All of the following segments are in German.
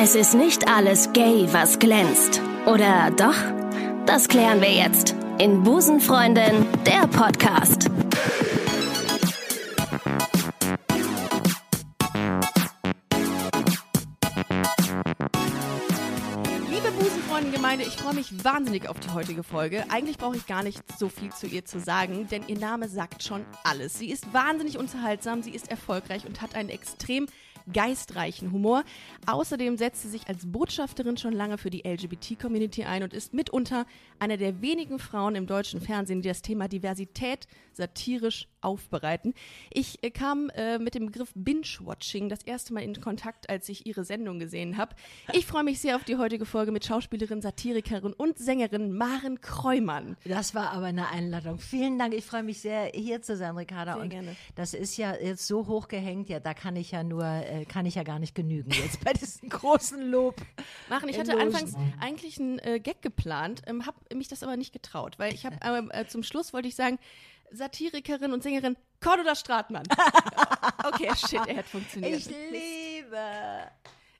Es ist nicht alles gay, was glänzt. Oder doch? Das klären wir jetzt in Busenfreundin, der Podcast. Liebe Busenfreundengemeinde, ich freue mich wahnsinnig auf die heutige Folge. Eigentlich brauche ich gar nicht so viel zu ihr zu sagen, denn ihr Name sagt schon alles. Sie ist wahnsinnig unterhaltsam, sie ist erfolgreich und hat einen extrem geistreichen Humor. Außerdem setzt sie sich als Botschafterin schon lange für die LGBT-Community ein und ist mitunter eine der wenigen Frauen im deutschen Fernsehen, die das Thema Diversität satirisch aufbereiten. Ich äh, kam äh, mit dem Begriff Binge-Watching das erste Mal in Kontakt, als ich ihre Sendung gesehen habe. Ich freue mich sehr auf die heutige Folge mit Schauspielerin, Satirikerin und Sängerin Maren Kreumann. Das war aber eine Einladung. Vielen Dank. Ich freue mich sehr, hier zu sein, Ricarda. Sehr und gerne. das ist ja jetzt so hoch gehängt, ja, da kann ich ja nur, äh, kann ich ja gar nicht genügen jetzt bei diesem großen Lob. Machen. Ich hatte Logen. anfangs eigentlich einen äh, Gag geplant, ähm, habe mich das aber nicht getraut, weil ich habe äh, zum Schluss wollte ich sagen, Satirikerin und Sängerin Cordula Stratmann. okay, shit, er hat funktioniert. Ich liebe.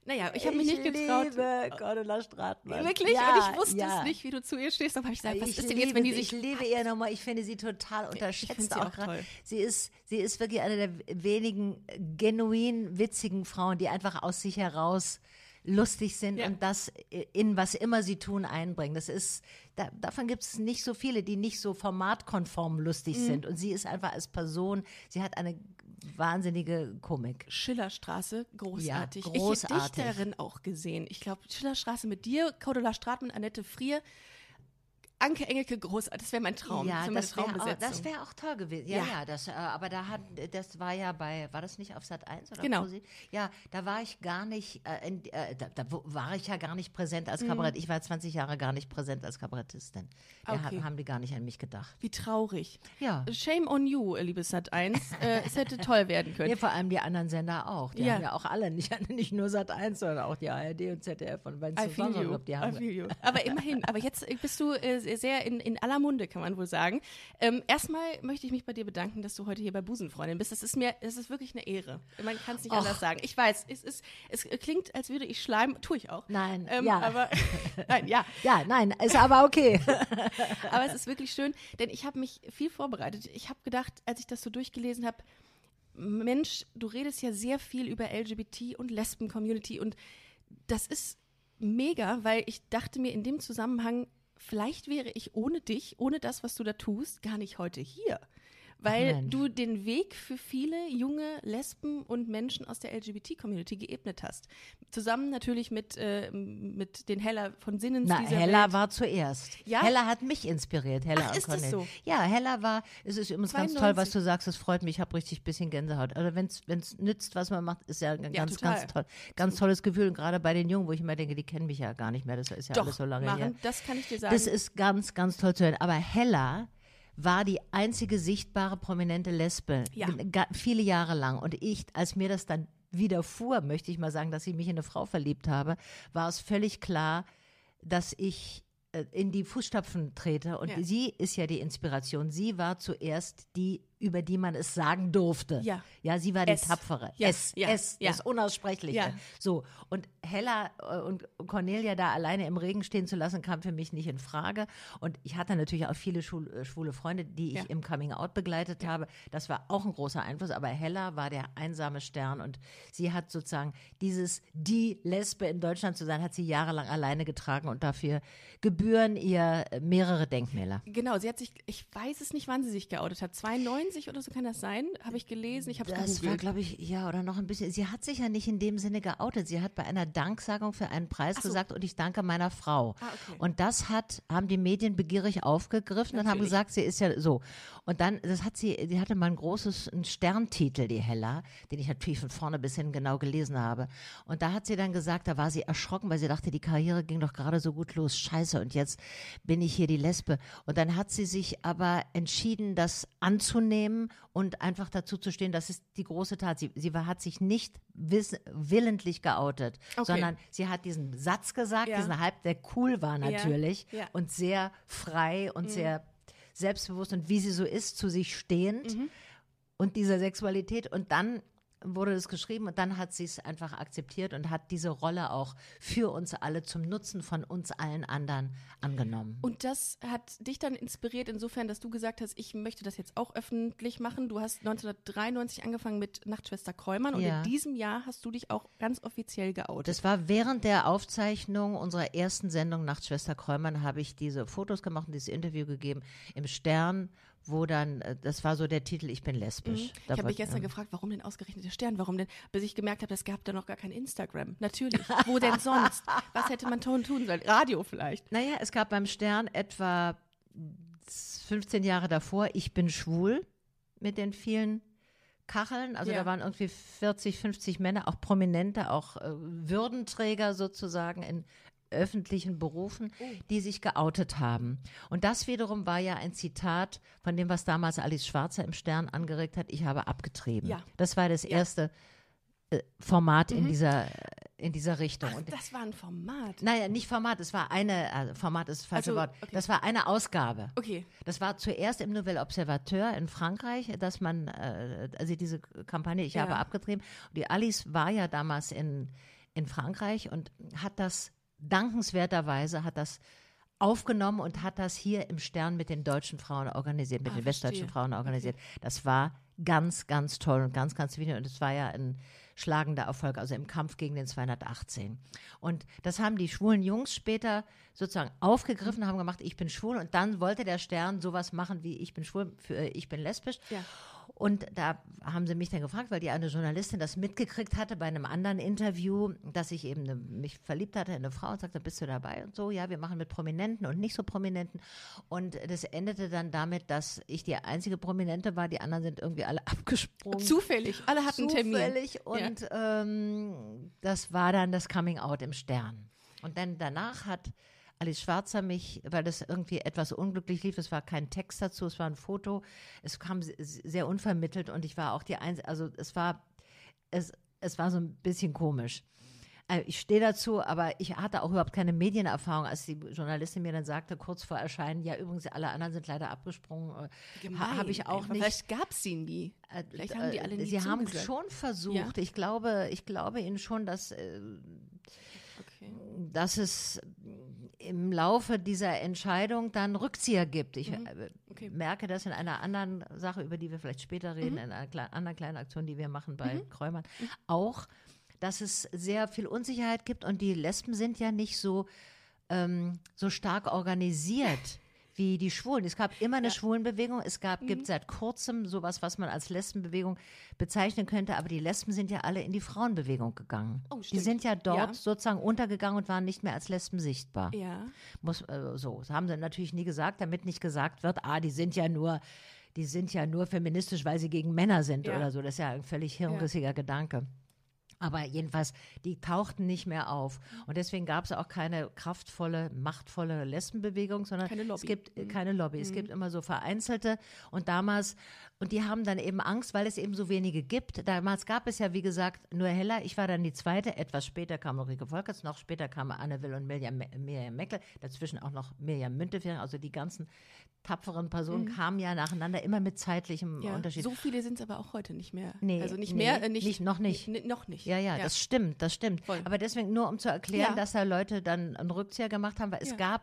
naja, ich habe mich nicht getraut. Ich liebe Cordula Stratmann. Wirklich? Ja, und ich wusste ja. es nicht, wie du zu ihr stehst. Dann habe ich gesagt, was ich ist denn liebe, jetzt, wenn die sich. ich liebe ihr nochmal, ich finde sie total unterschätzt sie auch, gerade. toll. Sie ist, sie ist wirklich eine der wenigen genuin witzigen Frauen, die einfach aus sich heraus lustig sind Ja. und das in was immer sie tun einbringen. Das ist, da, davon gibt es nicht so viele, die nicht so formatkonform lustig Mhm. sind. Und sie ist einfach als Person, sie hat eine wahnsinnige Komik. Schillerstraße, großartig. Ja, Ich großartig. hätte Dichterin auch gesehen. Ich glaube, Schillerstraße mit dir, Cordula Stratmann, Annette Frier, Anke Engelke, großartig. Das wäre mein Traum. Ja, das wäre meine das wäre auch, das auch toll gewesen. Ja, Ja. ja, das, äh, aber da hat, das war ja bei, war das nicht auf Sat 1 oder Genau. Ja, da war ich gar nicht, äh, in, äh, da, da war ich ja gar nicht präsent als Kabarett. Ich war 20 Jahre gar nicht präsent als Kabarettistin. Ja, Mhm. Okay. ha- haben die gar nicht an mich gedacht. Wie traurig. Ja. Shame on you, liebes Sat 1. äh, es hätte toll werden können. Nee, vor allem die anderen Sender auch. Die Ja. haben ja auch alle, nicht, nicht nur Sat 1, sondern auch die ARD und ZDF und wenn I feel you. die I haben. feel you. Aber immerhin, aber jetzt äh, bist du äh, sehr in, in aller Munde, kann man wohl sagen. Ähm, erstmal möchte ich mich bei dir bedanken, dass du heute hier bei Busenfreundin bist. Das ist mir, es ist wirklich eine Ehre. Man kann es nicht Och. anders sagen. Ich weiß, es, ist, es klingt, als würde ich schleimen, tue ich auch. Nein, ähm, ja. Aber, nein, ja. Ja, nein, ist aber okay. Aber es ist wirklich schön, denn ich habe mich viel vorbereitet. Ich habe gedacht, als ich das so durchgelesen habe, Mensch, du redest ja sehr viel über LGBT und Lesben-Community und das ist mega, weil ich dachte mir in dem Zusammenhang, vielleicht wäre ich ohne dich, ohne das, was du da tust, gar nicht heute hier. Weil Mensch. du den Weg für viele junge Lesben und Menschen aus der LGBT-Community geebnet hast. Zusammen natürlich mit, äh, mit den Heller von Sinnens Na, Hella Welt. war zuerst. Ja? Hella hat mich inspiriert, Hella Ach, und ist das so? Ja, Hella war, es ist übrigens ganz 92. toll, was du sagst, es freut mich, ich habe richtig ein bisschen Gänsehaut. Also wenn es nützt, was man macht, ist ja ein ganz, total. ganz toll. Ganz tolles Gefühl. Und gerade bei den Jungen, wo ich immer denke, die kennen mich ja gar nicht mehr, das ist ja Doch, alles so lange Maren, her. das kann ich dir sagen. Das ist ganz, ganz toll zu hören. Aber Hella war die einzige sichtbare prominente Lesbe Ja. viele Jahre lang. Und ich, als mir das dann widerfuhr, möchte ich mal sagen, dass ich mich in eine Frau verliebt habe, war es völlig klar, dass ich äh, in die Fußstapfen trete. Und Ja. sie ist ja die Inspiration. Sie war zuerst die, über die man es sagen durfte. Ja. Ja, sie war die Es. Tapfere. Ja, Es, ja, es, ja. das Unaussprechliche. Ja. So, und Hella äh, und Cornelia da alleine im Regen stehen zu lassen, kam für mich nicht in Frage. Und ich hatte natürlich auch viele äh, schwule Freunde, die ich im Coming Out begleitet habe. Das war auch ein großer Einfluss, aber Hella war der einsame Stern und sie hat sozusagen dieses die Lesbe in Deutschland zu sein, hat sie jahrelang alleine getragen und dafür gebühren ihr mehrere Denkmäler. Genau, sie hat sich, ich weiß es nicht, wann sie sich geoutet hat. 92 oder so kann das sein? Habe ich gelesen. Ich habe Das war, glaube ich, ja, oder noch ein bisschen. Sie hat sich ja nicht in dem Sinne geoutet. Sie hat bei einer Danksagung für einen Preis so. gesagt und ich danke meiner Frau. Ah, okay. Und das hat, haben die Medien begierig aufgegriffen und haben Natürlich. gesagt, sie ist ja so. Und dann, das hat sie, die hatte mal ein großes, einen Sterntitel, die Hella, den ich natürlich von vorne bis hin genau gelesen habe. Und da hat sie dann gesagt, da war sie erschrocken, weil sie dachte, die Karriere ging doch gerade so gut los. Scheiße, und jetzt bin ich hier die Lesbe. Und dann hat sie sich aber entschieden, das anzunehmen und einfach dazu zu stehen, das ist die große Tat. Sie, sie war, hat sich nicht wiss, willentlich geoutet, Okay. sondern sie hat diesen Satz gesagt, Ja. diesen Halb, der cool war natürlich ja. Mhm. und sehr frei und sehr selbstbewusst und wie sie so ist, zu sich stehend Mhm. und dieser Sexualität. Und dann wurde das geschrieben und dann hat sie es einfach akzeptiert und hat diese Rolle auch für uns alle zum Nutzen von uns allen anderen angenommen. Und das hat dich dann inspiriert insofern, dass du gesagt hast, ich möchte das jetzt auch öffentlich machen. Du hast 1993 angefangen mit Nachtschwester Kräumann und Ja. in diesem Jahr hast du dich auch ganz offiziell geoutet. Das war während der Aufzeichnung unserer ersten Sendung Nachtschwester Kräumann, habe ich diese Fotos gemacht und dieses Interview gegeben im Stern, wo dann, äh, das war so der Titel, ich bin lesbisch. Mhm. Ich habe mich gestern gefragt, warum denn ausgerechnet der Stern? Warum denn? Bis ich gemerkt habe, es gab da noch gar kein Instagram. Natürlich. Wo denn sonst? Was hätte man tun tun sollen? Radio vielleicht. Naja, es gab beim Stern etwa 15 Jahre davor, ich bin schwul mit den vielen Kacheln. Also Ja. da waren irgendwie 40, 50 Männer, auch Prominente, auch äh, Würdenträger sozusagen in öffentlichen Berufen, Oh. die sich geoutet haben. Und das wiederum war ja ein Zitat von dem, was damals Alice Schwarzer im Stern angeregt hat, ich habe abgetrieben. Ja. Das war das Ja. Mhm. erste äh, Format in, dieser, in dieser Richtung. Ach, das war ein Format. naja, nicht Format, es war eine, also Format ist das falsche Also, Wort, okay. das war eine Ausgabe. Okay. Das war zuerst im Nouvel Observateur in Frankreich, dass man, äh, also diese Kampagne, ich Ja. habe abgetrieben. Die Alice war ja damals in, in Frankreich und hat das dankenswerterweise, hat das aufgenommen und hat das hier im Stern mit den deutschen Frauen organisiert, mit Ah, den westdeutschen verstehe. Frauen organisiert. Das war ganz, ganz toll und ganz, ganz wichtig. Und es war ja ein schlagender Erfolg, also im Kampf gegen den 218. Und das haben die schwulen Jungs später sozusagen aufgegriffen, haben gemacht, ich bin schwul. Und dann wollte der Stern sowas machen wie ich bin schwul, für, ich bin lesbisch. Ja. Und da haben sie mich dann gefragt, weil die eine Journalistin das mitgekriegt hatte bei einem anderen Interview, dass ich eben eine, mich verliebt hatte in eine Frau und sagte, bist du dabei? Und so, ja, wir machen mit Prominenten und nicht so Prominenten. Und das endete dann damit, dass ich die einzige Prominente war, die anderen sind irgendwie alle abgesprungen. Zufällig. Alle hatten einen Termin. Zufällig. Und ähm, das war dann das Coming Out im Stern. Und dann danach hat Alice Schwarzer mich, weil das irgendwie etwas unglücklich lief, es war kein Text dazu, es war ein Foto, es kam se- sehr unvermittelt und ich war auch die Einzige, also es war, es, es war so ein bisschen komisch. Äh, Ich stehe dazu, aber ich hatte auch überhaupt keine Medienerfahrung, als die Journalistin mir dann sagte, kurz vor Erscheinen, ja übrigens, alle anderen sind leider abgesprungen. äh, ha- Habe ich auch nicht. Vielleicht gab es sie nie. Äh, Vielleicht haben die alle nie Sie haben zugesagt. schon versucht. Ich glaube, ich glaube Ihnen schon, dass, Okay. dass es im Laufe dieser Entscheidung dann Rückzieher gibt. Ich äh, Mhm. Okay. Mhm. merke das in einer anderen Sache, über die wir vielleicht später reden, in einer klei- anderen kleinen Aktion, die wir machen bei Kräumern, auch, dass es sehr viel Unsicherheit gibt und die Lesben sind ja nicht so, ähm, so stark organisiert. Wie die Schwulen. Es gab immer eine Schwulenbewegung. Es gab, Mhm. gibt seit kurzem sowas, was man als Lesbenbewegung bezeichnen könnte. Aber die Lesben sind ja alle in die Frauenbewegung gegangen. Oh, die sind ja dort Ja. sozusagen untergegangen und waren nicht mehr als Lesben sichtbar. Ja. Muss, äh, so, das haben sie natürlich nie gesagt, damit nicht gesagt wird, ah, die sind ja nur, die sind ja nur feministisch, weil sie gegen Männer sind Ja. oder so. Das ist ja ein völlig hirnrissiger Gedanke. Aber jedenfalls, die tauchten nicht mehr auf. Und deswegen gab es auch keine kraftvolle, machtvolle Lesbenbewegung, sondern Keine Lobby. es gibt äh, keine Lobby. Es gibt immer so vereinzelte. Und damals, und die haben dann eben Angst, weil es eben so wenige gibt. Damals gab es ja, wie gesagt, nur Hella. Ich war dann die zweite. Etwas später kam Ulrike Volkerts, noch später kamen Anne Will und Mirjam, Mirjam Meckle. Dazwischen auch noch Mirjam Müntefering. Also die ganzen tapferen Personen kamen ja nacheinander, immer mit zeitlichem Mhm. ja. Unterschied. So viele sind es aber auch heute nicht mehr. Nee, also nicht nee, mehr, äh, nicht, nicht- noch nicht. noch nicht. Ja, ja, das stimmt, das stimmt. Voll. Aber deswegen nur, um zu erklären, Ja. dass da Leute dann einen Rückzieher gemacht haben, weil es Ja. gab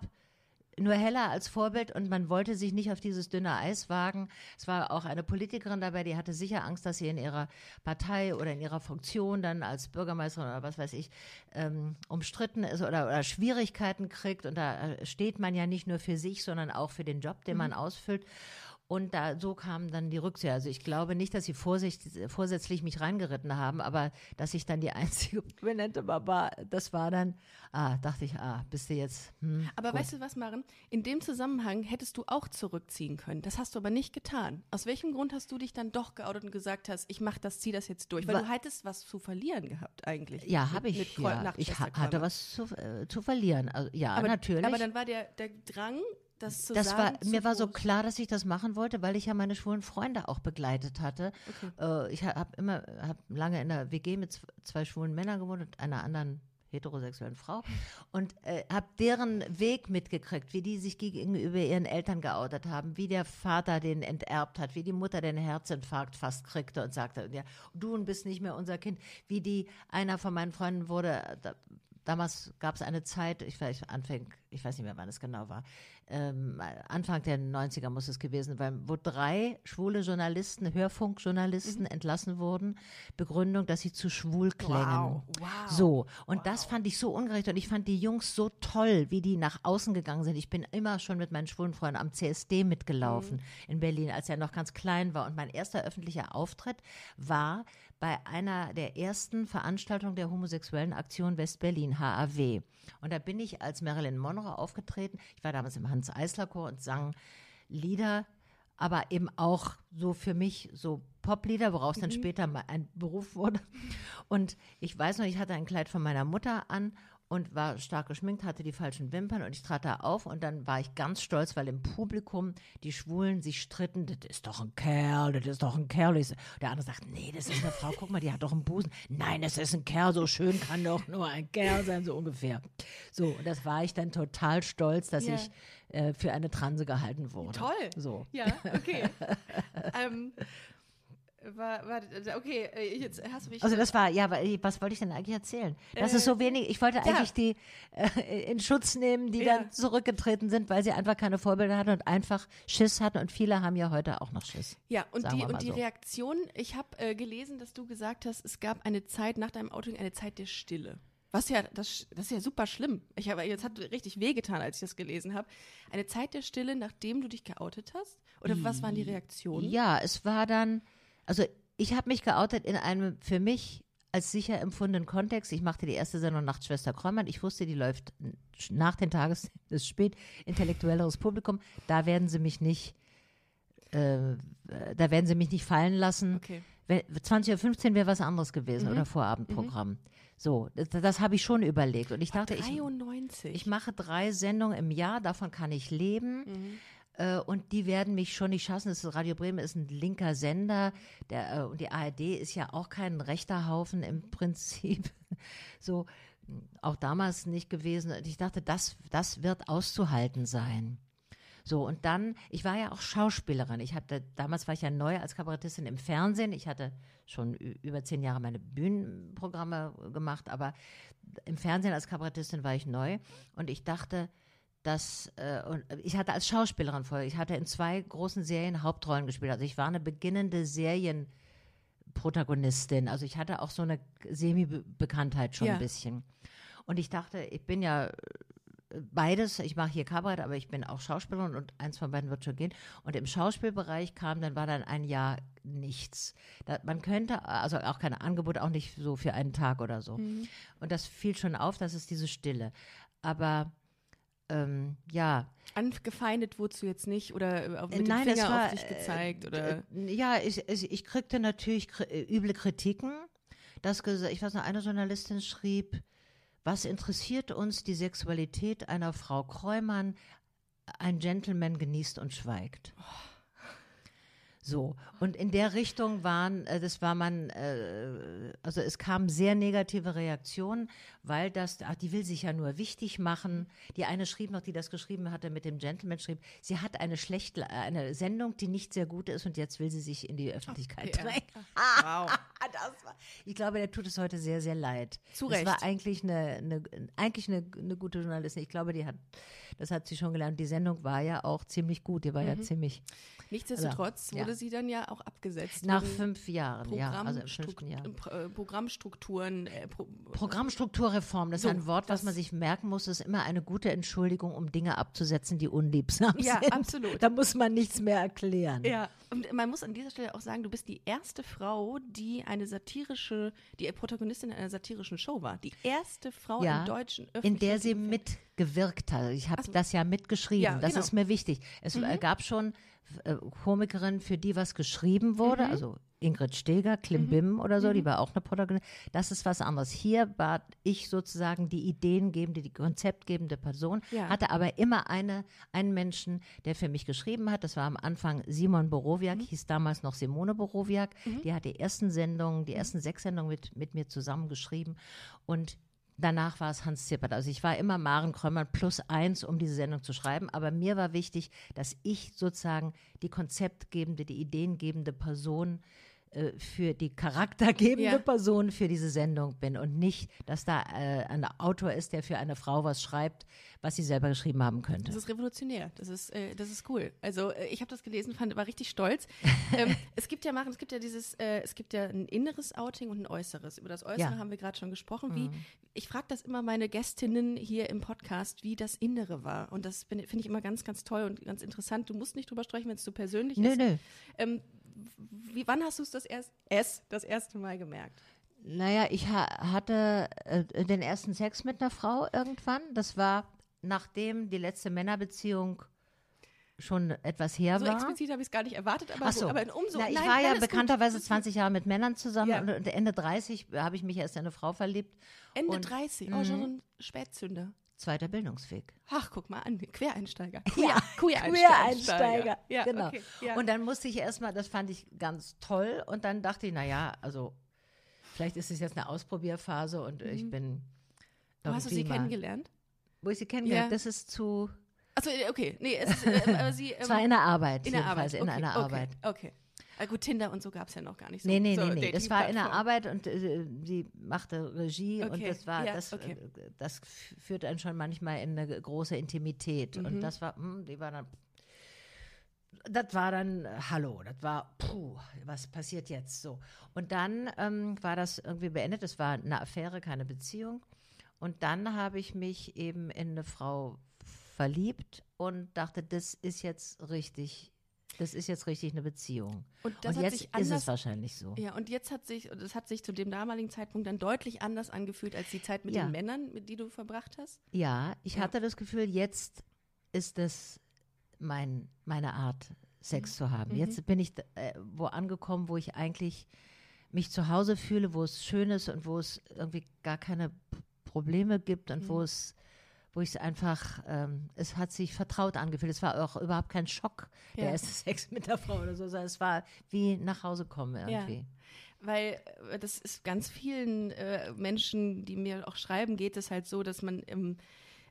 nur Hella als Vorbild und man wollte sich nicht auf dieses dünne Eis wagen. Es war auch eine Politikerin dabei, die hatte sicher Angst, dass sie in ihrer Partei oder in ihrer Funktion dann als Bürgermeisterin oder was weiß ich ähm, umstritten ist oder, oder Schwierigkeiten kriegt. Und da äh, steht man ja nicht nur für sich, sondern auch für den Job, den man ausfüllt. Und da so kamen dann die Rückzieher. Also ich glaube nicht, dass sie vorsicht, vorsätzlich mich reingeritten haben, aber dass ich dann die einzige Prominente war, das war dann, ah, dachte ich, ah, bist du jetzt. Hm, Aber gut. weißt du was, Maren? In dem Zusammenhang hättest du auch zurückziehen können. Das hast du aber nicht getan. Aus welchem Grund hast du dich dann doch geoutet und gesagt hast, ich mach das, zieh das jetzt durch? Weil Wa- du hättest was zu verlieren gehabt eigentlich. ja, habe ich. mit Ja. Ich hatte was zu, äh, zu verlieren. Also, ja, aber, natürlich. Aber dann war der, der Drang, das zu das war, zu mir war so klar, dass ich das machen wollte, weil ich ja meine schwulen Freunde auch begleitet hatte. Äh, ich habe immer, habe lange in der WG mit zwei schwulen Männern gewohnt und einer anderen heterosexuellen Frau. Und äh, habe deren Weg mitgekriegt, wie die sich gegenüber ihren Eltern geoutet haben, wie der Vater den enterbt hat, wie die Mutter den Herzinfarkt fast kriegte und sagte, ja, du bist nicht mehr unser Kind, wie die, einer von meinen Freunden wurde, da, damals gab es eine Zeit, ich weiß, Anfang, ich weiß nicht mehr, wann es genau war, ähm, Anfang der 90er muss es gewesen sein, wo drei schwule Journalisten, Hörfunkjournalisten mhm. entlassen wurden. Begründung, dass sie zu schwul klängen. Wow. wow. So. Und wow. das fand ich so ungerecht. Und ich fand die Jungs so toll, wie die nach außen gegangen sind. Ich bin immer schon mit meinen schwulen Freunden am CSD mitgelaufen mhm. in Berlin, als er noch ganz klein war. Und mein erster öffentlicher Auftritt war bei einer der ersten Veranstaltungen der homosexuellen Aktion West-Berlin, HAW. Und da bin ich als Marilyn Monroe aufgetreten. Ich war damals im Hans-Eisler-Chor und sang Lieder, aber eben auch so für mich so Poplieder, woraus mhm. dann später mal ein Beruf wurde. Und ich weiß noch, ich hatte ein Kleid von meiner Mutter an und war stark geschminkt, hatte die falschen Wimpern und ich trat da auf und dann war ich ganz stolz, weil im Publikum die Schwulen sich stritten, das ist doch ein Kerl, das ist doch ein Kerl. Der andere sagt, nee, das ist eine Frau, guck mal, die hat doch einen Busen. Nein, das ist ein Kerl, so schön kann doch nur ein Kerl sein, so ungefähr. So, und das war ich dann total stolz, dass yeah. ich äh, für eine Transe gehalten wurde. Toll. So. Ja, okay. ähm, war, war, okay, äh, jetzt hast du mich. Also das war, ja, was wollte ich denn eigentlich erzählen? Das äh, ist so wenig, ich wollte eigentlich ja. die äh, in Schutz nehmen, die ja. dann zurückgetreten sind, weil sie einfach keine Vorbilder hatten und einfach Schiss hatten und viele haben ja heute auch noch Schiss. Ja, und die, und die so. Reaktion, ich habe äh, gelesen, dass du gesagt hast, es gab eine Zeit nach deinem Outing, eine Zeit der Stille. Was ja, das, das ist ja super schlimm. Ich habe, jetzt hat richtig wehgetan, als ich das gelesen habe. Eine Zeit der Stille, nachdem du dich geoutet hast? Oder was waren die Reaktionen? Ja, es war dann, also ich habe mich geoutet in einem für mich als sicher empfundenen Kontext. Ich machte die erste Sendung Nachtschwester Kräumann. Ich wusste, die läuft nach den Tages, das ist spät, intellektuelleres Publikum. Da werden sie mich nicht, äh, da werden sie mich nicht fallen lassen. Okay. 20.15 Uhr wäre was anderes gewesen mhm. oder Vorabendprogramm. Mhm. So, das, das habe ich schon überlegt. Und ich dachte, 93. ich, ich mache drei Sendungen im Jahr, davon kann ich leben. Mhm. Äh, und die werden mich schon nicht schaffen. Das Radio Bremen ist ein linker Sender. Der, äh, und die ARD ist ja auch kein rechter Haufen im Prinzip. so, auch damals nicht gewesen. Und ich dachte, das, das wird auszuhalten sein. So, und dann, ich war ja auch Schauspielerin. Ich hatte, damals war ich ja neu als Kabarettistin im Fernsehen. Ich hatte schon über zehn Jahre meine Bühnenprogramme gemacht, aber im Fernsehen als Kabarettistin war ich neu. Und ich dachte, dass äh, und ich hatte als Schauspielerin vorher, ich hatte in zwei großen Serien Hauptrollen gespielt. Also ich war eine beginnende Serienprotagonistin. Also ich hatte auch so eine Semi-Bekanntheit schon ja. ein bisschen. Und ich dachte, ich bin ja äh, beides, ich mache hier Kabarett, aber ich bin auch Schauspielerin und eins von beiden wird schon gehen. Und im Schauspielbereich kam, dann war dann ein Jahr nichts. Da, man könnte, also auch keine Angebote, auch nicht so für einen Tag oder so. Mhm. Und das fiel schon auf, das ist diese Stille. Aber ähm, ja. Angefeindet wurdest du jetzt nicht oder äh, mit Nein, dem Finger war, auf dich gezeigt? Äh, oder? Äh, ja, ich, ich kriegte natürlich äh, üble Kritiken. Das, ich weiß noch, eine Journalistin schrieb, was interessiert uns die Sexualität einer Frau Kräumann? Ein Gentleman genießt und schweigt. Oh. So. Und in der Richtung waren, äh, das war man, äh, also es kamen sehr negative Reaktionen, weil das, ach, die will sich ja nur wichtig machen. Die eine schrieb noch, die das geschrieben hatte mit dem Gentleman, schrieb, sie hat eine schlechte, eine Sendung, die nicht sehr gut ist und jetzt will sie sich in die Öffentlichkeit okay, drängen. Wow. war, ich glaube, der tut es heute sehr, sehr leid. Zu Recht. Das war eigentlich eine, eine eigentlich eine, eine gute Journalistin. Ich glaube, die hat, das hat sie schon gelernt. Die Sendung war ja auch ziemlich gut. Die war mhm. ja ziemlich. Nichtsdestotrotz also, wurde ja. sie dann ja auch abgesetzt. Nach fünf Jahren, ja. Also fünften Jahr. Äh, Programmstrukturen. Äh, Pro Programmstrukturreform, das so, ist ein Wort, was man sich merken muss, ist immer eine gute Entschuldigung, um Dinge abzusetzen, die unliebsam ja, sind. Ja, absolut. Da muss man nichts mehr erklären. Ja, und man muss an dieser Stelle auch sagen, du bist die erste Frau, die eine satirische, die Protagonistin einer satirischen Show war. Die erste Frau ja, im deutschen öffentlichen In der sie mitgewirkt hat. Ich habe so. das ja mitgeschrieben. Ja, das genau. ist mir wichtig. Es mhm. gab schon äh, Komikerin, für die was geschrieben wurde, mhm. also Ingrid Steger, Klimbim mhm. oder so, die mhm. war auch eine Protagonistin. Das ist was anderes. Hier war ich sozusagen die ideengebende, die konzeptgebende Person, ja. hatte aber immer eine, einen Menschen, der für mich geschrieben hat. Das war am Anfang Simon Borowiak, mhm. hieß damals noch Simone Borowiak. Mhm. Die hat die ersten Sendungen, die ersten sechs Sendungen mit, mit mir zusammengeschrieben. Und danach war es Hans Zippert. Also ich war immer Maren Krömmern plus eins, um diese Sendung zu schreiben. Aber mir war wichtig, dass ich sozusagen die konzeptgebende, die ideengebende Person äh, für die charaktergebende Ja. Person für diese Sendung bin und nicht, dass da äh, ein Autor ist, der für eine Frau was schreibt, was sie selber geschrieben haben könnte. Das ist revolutionär. Das ist, äh, das ist cool. Also äh, ich habe das gelesen, fand, war richtig stolz. ähm, es gibt ja machen, es gibt ja dieses, äh, es gibt ja ein inneres Outing und ein äußeres. Über das Äußere Ja. Mhm. haben wir gerade schon gesprochen. Wie, ich frage das immer meine Gästinnen hier im Podcast, wie das Innere war. Und das finde ich immer ganz, ganz toll und ganz interessant. Du musst nicht drüber sprechen, wenn es zu persönlich Nö, ist. nö. Ähm, wie, wann hast du es das, erst, es das erste Mal gemerkt? Naja, ich ha hatte äh, den ersten Sex mit einer Frau irgendwann. Das war, nachdem die letzte Männerbeziehung schon etwas her So war. explizit habe ich es gar nicht erwartet, aber, so. aber in umso. Na, ich nein, war ja bekannterweise gut. 20 Jahre mit Männern zusammen Ja. und und Ende 30 habe ich mich erst in eine Frau verliebt. Ende und- 30, oh, schon so ein Spätzünder. Zweiter Bildungsweg. Ach, guck mal an, Quereinsteiger. Ja, Quereinsteiger. Ja, genau. okay, ja. Und dann musste ich erstmal, das fand ich ganz toll. Und dann dachte ich, naja, also vielleicht ist es jetzt eine Ausprobierphase und ich bin. Mhm. Wo hast du sie mal- kennengelernt? Wo ich sie kennengelernt Ja. Das ist zu. Achso, okay. Nee, es ist, äh, sie. Es war in der Arbeit. in der Arbeit. In okay, einer okay, Arbeit. Okay. Ah, gut, Tinder und so gab es ja noch gar nicht so. Nee, nee, so nee, nee. Das war in der. Arbeit und äh, sie machte Regie und Okay, das war, ja, das, okay. äh, das führt einen schon manchmal in eine große Intimität. Mhm. Und das war, hm, die war dann, das war dann, hallo, das war, puh, was passiert jetzt so? Und dann ähm, war das irgendwie beendet. Es war eine Affäre, keine Beziehung. Und dann habe ich mich eben in eine Frau verliebt und dachte, das ist jetzt richtig, das ist jetzt richtig eine Beziehung. Und das und jetzt sich ist anders. es wahrscheinlich so. Ja, und jetzt hat sich, es hat sich zu dem damaligen Zeitpunkt dann deutlich anders angefühlt als die Zeit mit Ja. den Männern, mit die du verbracht hast. Ja, ich Ja. hatte das Gefühl, jetzt ist es mein, meine Art, Sex zu haben. Mhm. Jetzt bin ich äh, wo angekommen, wo ich eigentlich mich zu Hause fühle, wo es schön ist und wo es irgendwie gar keine Probleme gibt und Mhm. wo es wo ich es einfach, ähm, es hat sich vertraut angefühlt. Es war auch überhaupt kein Schock, der Ja. erste Sex mit der Frau oder so, sondern es war wie nach Hause kommen Ja. irgendwie. Weil äh, das ist ganz vielen äh, Menschen, die mir auch schreiben, geht es halt so, dass man ähm,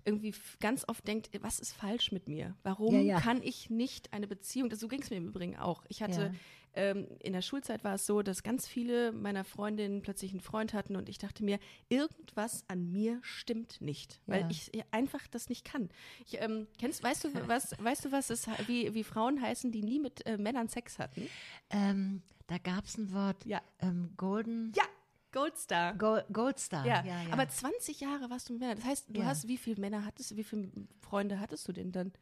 irgendwie ganz oft denkt, was ist falsch mit mir? Warum Ja, ja. kann ich nicht eine Beziehung? Das, so ging es mir im Übrigen auch. Ich hatte Ja. Ähm, in der Schulzeit war es so, dass ganz viele meiner Freundinnen plötzlich einen Freund hatten und ich dachte mir, irgendwas an mir stimmt nicht, weil Ja. ich einfach das nicht kann. Ich, ähm, kennst, weißt du was, weißt du was es, he- wie, wie Frauen heißen, die nie mit äh, Männern Sex hatten? Ähm, da gab es ein Wort, Ja. ähm, Golden, Ja, Goldstar. Gold, Goldstar. Ja, ja, ja. aber 20 Jahre warst du mit Männern. Das heißt, du Ja. hast, wie viele Männer hattest du, wie viele Freunde hattest du denn dann?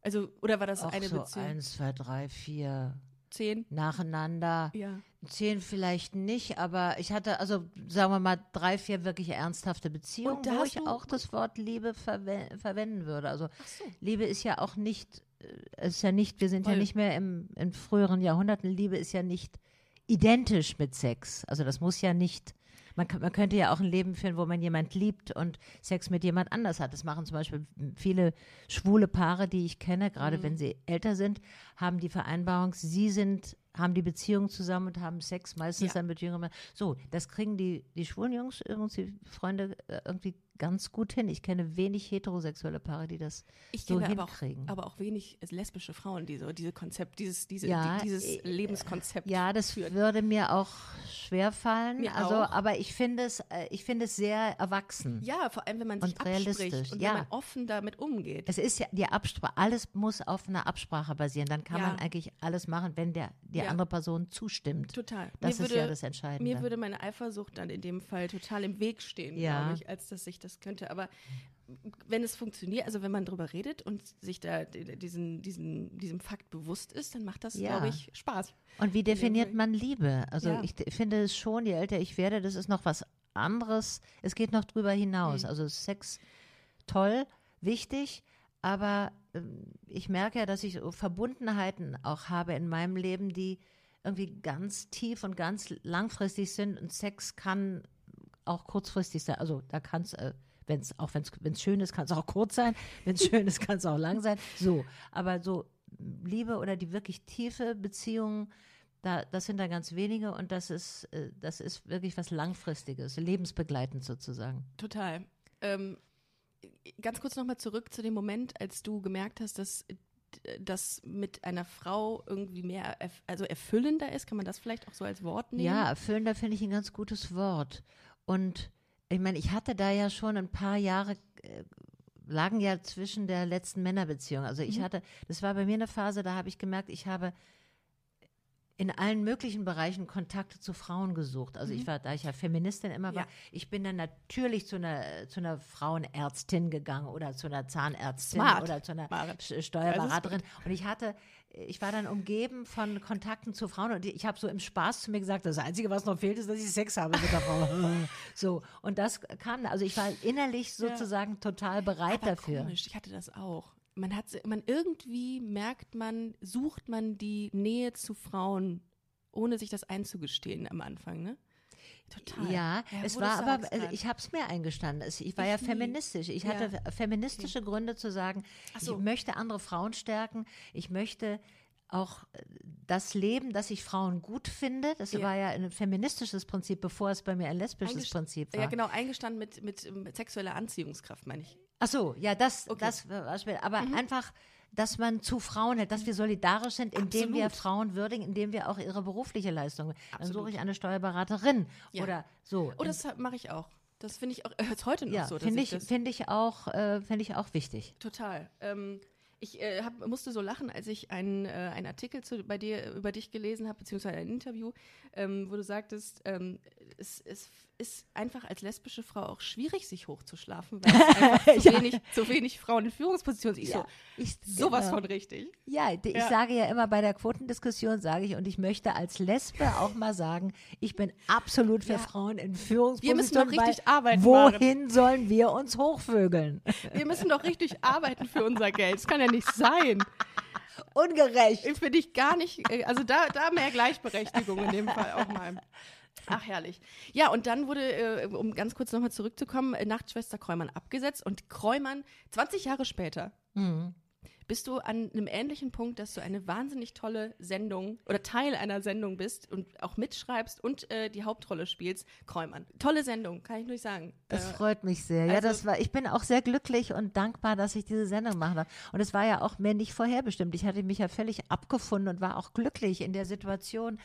Also, oder war das Auch eine so Beziehung? eins, zwei, drei, vier Zehn? nacheinander. Ja. Zehn vielleicht nicht, aber ich hatte, also sagen wir mal, drei, vier wirklich ernsthafte Beziehungen, wo ich auch das Wort Liebe verwe verwenden würde. Also so. Liebe ist ja auch nicht, äh, es ist ja nicht, wir sind Voll. ja nicht mehr im, in früheren Jahrhunderten, Liebe ist ja nicht identisch mit Sex. Also das muss ja nicht, man, man könnte ja auch ein Leben führen, wo man jemand liebt und Sex mit jemand anders hat. Das machen zum Beispiel viele schwule Paare, die ich kenne, gerade Mhm. wenn sie älter sind, haben die Vereinbarung, sie sind haben die Beziehung zusammen und haben Sex, meistens Ja. dann mit jüngeren Männern. So, das kriegen die, die schwulen Jungs, irgendwie Freunde, äh, irgendwie ganz gut hin. Ich kenne wenig heterosexuelle Paare, die das Ich so kenne aber auch, hinkriegen. aber auch wenig lesbische Frauen, die so diese Konzept, dieses, diese, Ja, die, dieses äh, Lebenskonzept. Ja, das führen. würde mir auch schwer fallen. Mir also, auch. aber ich finde es, äh, ich finde es sehr erwachsen. Ja, vor allem, wenn man sich abspricht und ja. wenn man offen damit umgeht. Es ist ja die Absprache, alles muss auf einer Absprache basieren. Dann kann Ja. man eigentlich alles machen, wenn der, die andere Person zustimmt. Total. Das Mir ist ja das Entscheidende. Mir würde meine Eifersucht dann in dem Fall total im Weg stehen, glaube ich, als dass ich das könnte. Aber wenn es funktioniert, also wenn man drüber redet und sich da diesen, diesen, diesem Fakt bewusst ist, dann macht das, Ja. glaube ich, Spaß. Und wie definiert man Liebe? Also Ja. ich finde es schon, je älter ich werde, das ist noch was anderes. Es geht noch drüber hinaus. Mhm. Also Sex toll, wichtig, aber ähm, ich merke ja, dass ich Verbundenheiten auch habe in meinem Leben, die irgendwie ganz tief und ganz langfristig sind. Und Sex kann auch kurzfristig sein. Also da kann es, äh, wenn's, auch wenn es schön ist, kann es auch kurz sein. Wenn es schön ist, kann es auch lang sein. So, aber so Liebe oder die wirklich tiefe Beziehung, Da, das sind da ganz wenige und das ist, äh, das ist wirklich was Langfristiges, lebensbegleitend sozusagen. Total. Ähm, ganz kurz nochmal zurück zu dem Moment, als du gemerkt hast, dass das mit einer Frau irgendwie mehr, erf also erfüllender ist. Kann man das vielleicht auch so als Wort nehmen? Ja, erfüllender finde ich ein ganz gutes Wort. Und ich meine, ich hatte da ja schon ein paar Jahre, äh, lagen ja zwischen der letzten Männerbeziehung. Also ich Mhm. hatte, das war bei mir eine Phase, da habe ich gemerkt, ich habe in allen möglichen Bereichen Kontakte zu Frauen gesucht. Also ich war, da ich ja Feministin immer war, Mhm. Ja. ich bin dann natürlich zu einer, zu einer Frauenärztin gegangen oder zu einer Zahnärztin Smart, oder zu einer Steuerberaterin. Und ich hatte, ich war dann umgeben von Kontakten zu Frauen und ich habe so im Spaß zu mir gesagt, das Einzige, was noch fehlt, ist, dass ich Sex habe mit der Frau. so. Und das kam, also ich war innerlich sozusagen total bereit Aber dafür. Komisch, ich hatte das auch. Man hat, man irgendwie merkt man, sucht man die Nähe zu Frauen, ohne sich das einzugestehen am Anfang, ne? Total. Ja, es wo du war aber, also grad. ich habe es mir eingestanden. Es, ich war Ich ja feministisch. Ich Ja. hatte feministische Gründe zu sagen, so. ich möchte andere Frauen stärken. Ich möchte auch äh, das Leben, dass ich Frauen gut finde. Das Ja. war ja ein feministisches Prinzip, bevor es bei mir ein lesbisches Eingest- Prinzip war. Ja, genau, eingestanden mit, mit, mit sexueller Anziehungskraft, meine ich. Ach so, ja, das, Okay. das war später. Aber einfach, dass man zu Frauen hält, dass wir solidarisch sind, indem wir Absolut. Frauen würdigen, indem wir auch ihre berufliche Leistung. Dann Absolut. suche ich eine Steuerberaterin Ja. oder so. Oh, das mache ich auch. Das finde ich auch äh, heute noch ja, so. finde ich, das finde ich auch, äh, finde ich auch wichtig. Total. Ähm, ich äh, hab, musste so lachen, als ich einen, äh, einen Artikel zu, bei dir über dich gelesen habe, beziehungsweise ein Interview, ähm, wo du sagtest, ähm, es, es ist einfach als lesbische Frau auch schwierig, sich hochzuschlafen, weil es einfach zu, Ja. wenig, zu wenig Frauen in Führungspositionen sind. Ich so, Ich, sowas genau. von richtig. Ja, ich Ja. sage ja immer bei der Quotendiskussion, sage ich, und ich möchte als Lesbe auch mal sagen, ich bin absolut für Ja. Frauen in Wir Führungspositionen. müssen doch richtig arbeiten. Wohin sollen wir uns hochvögeln? Wir müssen doch richtig arbeiten für unser Geld. Das kann ja nicht sein. Ungerecht. Finde ich gar nicht, äh, also da, da mehr Gleichberechtigung in dem Fall auch mal. Ach, herrlich. Ja, und dann wurde, äh, um ganz kurz nochmal zurückzukommen, äh, Nachtschwester Kräumann abgesetzt und Kräumann, 20 Jahre später, Mhm. bist du an einem ähnlichen Punkt, dass du eine wahnsinnig tolle Sendung oder Teil einer Sendung bist und auch mitschreibst und äh, die Hauptrolle spielst, Kräumann. Tolle Sendung, kann ich nur sagen. Das Äh, freut mich sehr. ja, also- das war, ich bin auch sehr glücklich und dankbar, dass ich diese Sendung machen darf. Und es war ja auch mir nicht vorherbestimmt. Ich hatte mich ja völlig abgefunden und war auch glücklich in der Situation,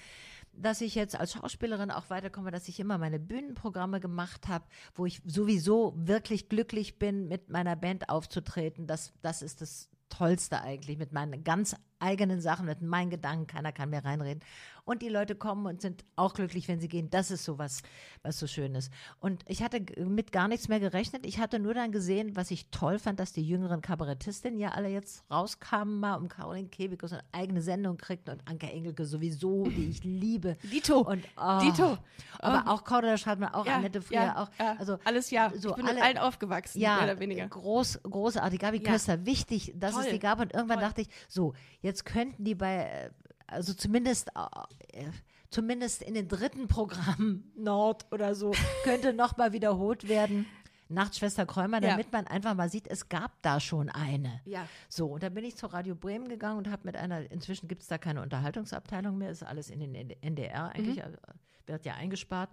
dass ich jetzt als Schauspielerin auch weiterkomme, dass ich immer meine Bühnenprogramme gemacht habe, wo ich sowieso wirklich glücklich bin, mit meiner Band aufzutreten. Das, das ist das Tollste eigentlich, mit meinen ganz eigenen Sachen, mit meinen Gedanken, keiner kann mir reinreden. Und die Leute kommen und sind auch glücklich, wenn sie gehen. Das ist so was, was so schön ist. Und ich hatte mit gar nichts mehr gerechnet. Ich hatte nur dann gesehen, was ich toll fand, dass die jüngeren Kabarettistinnen ja alle jetzt rauskamen mal um Caroline Kebekus eine eigene Sendung kriegten und Anke Engelke sowieso, die ich liebe. Dito. Und, oh, Dito. Aber auch Cordula Schreibmann, auch ja, Annette früher, ja, auch. ja, Also, alles ja. so ich bin alle- mit allen aufgewachsen, ja, mehr oder weniger. Groß, großartig. Gabi Ja. Köster, wichtig, dass Toll. es die gab. Und irgendwann Toll. dachte ich, so, jetzt könnten die bei, äh, also zumindest, äh, zumindest in den dritten Programmen Nord oder so, könnte nochmal wiederholt werden. Nachtschwester Kräumer, Ja. damit man einfach mal sieht, es gab da schon eine. Ja. So, und dann bin ich zu Radio Bremen gegangen und habe mit einer, inzwischen gibt es da keine Unterhaltungsabteilung mehr, ist alles in den NDR eigentlich, Mhm. also wird ja eingespart.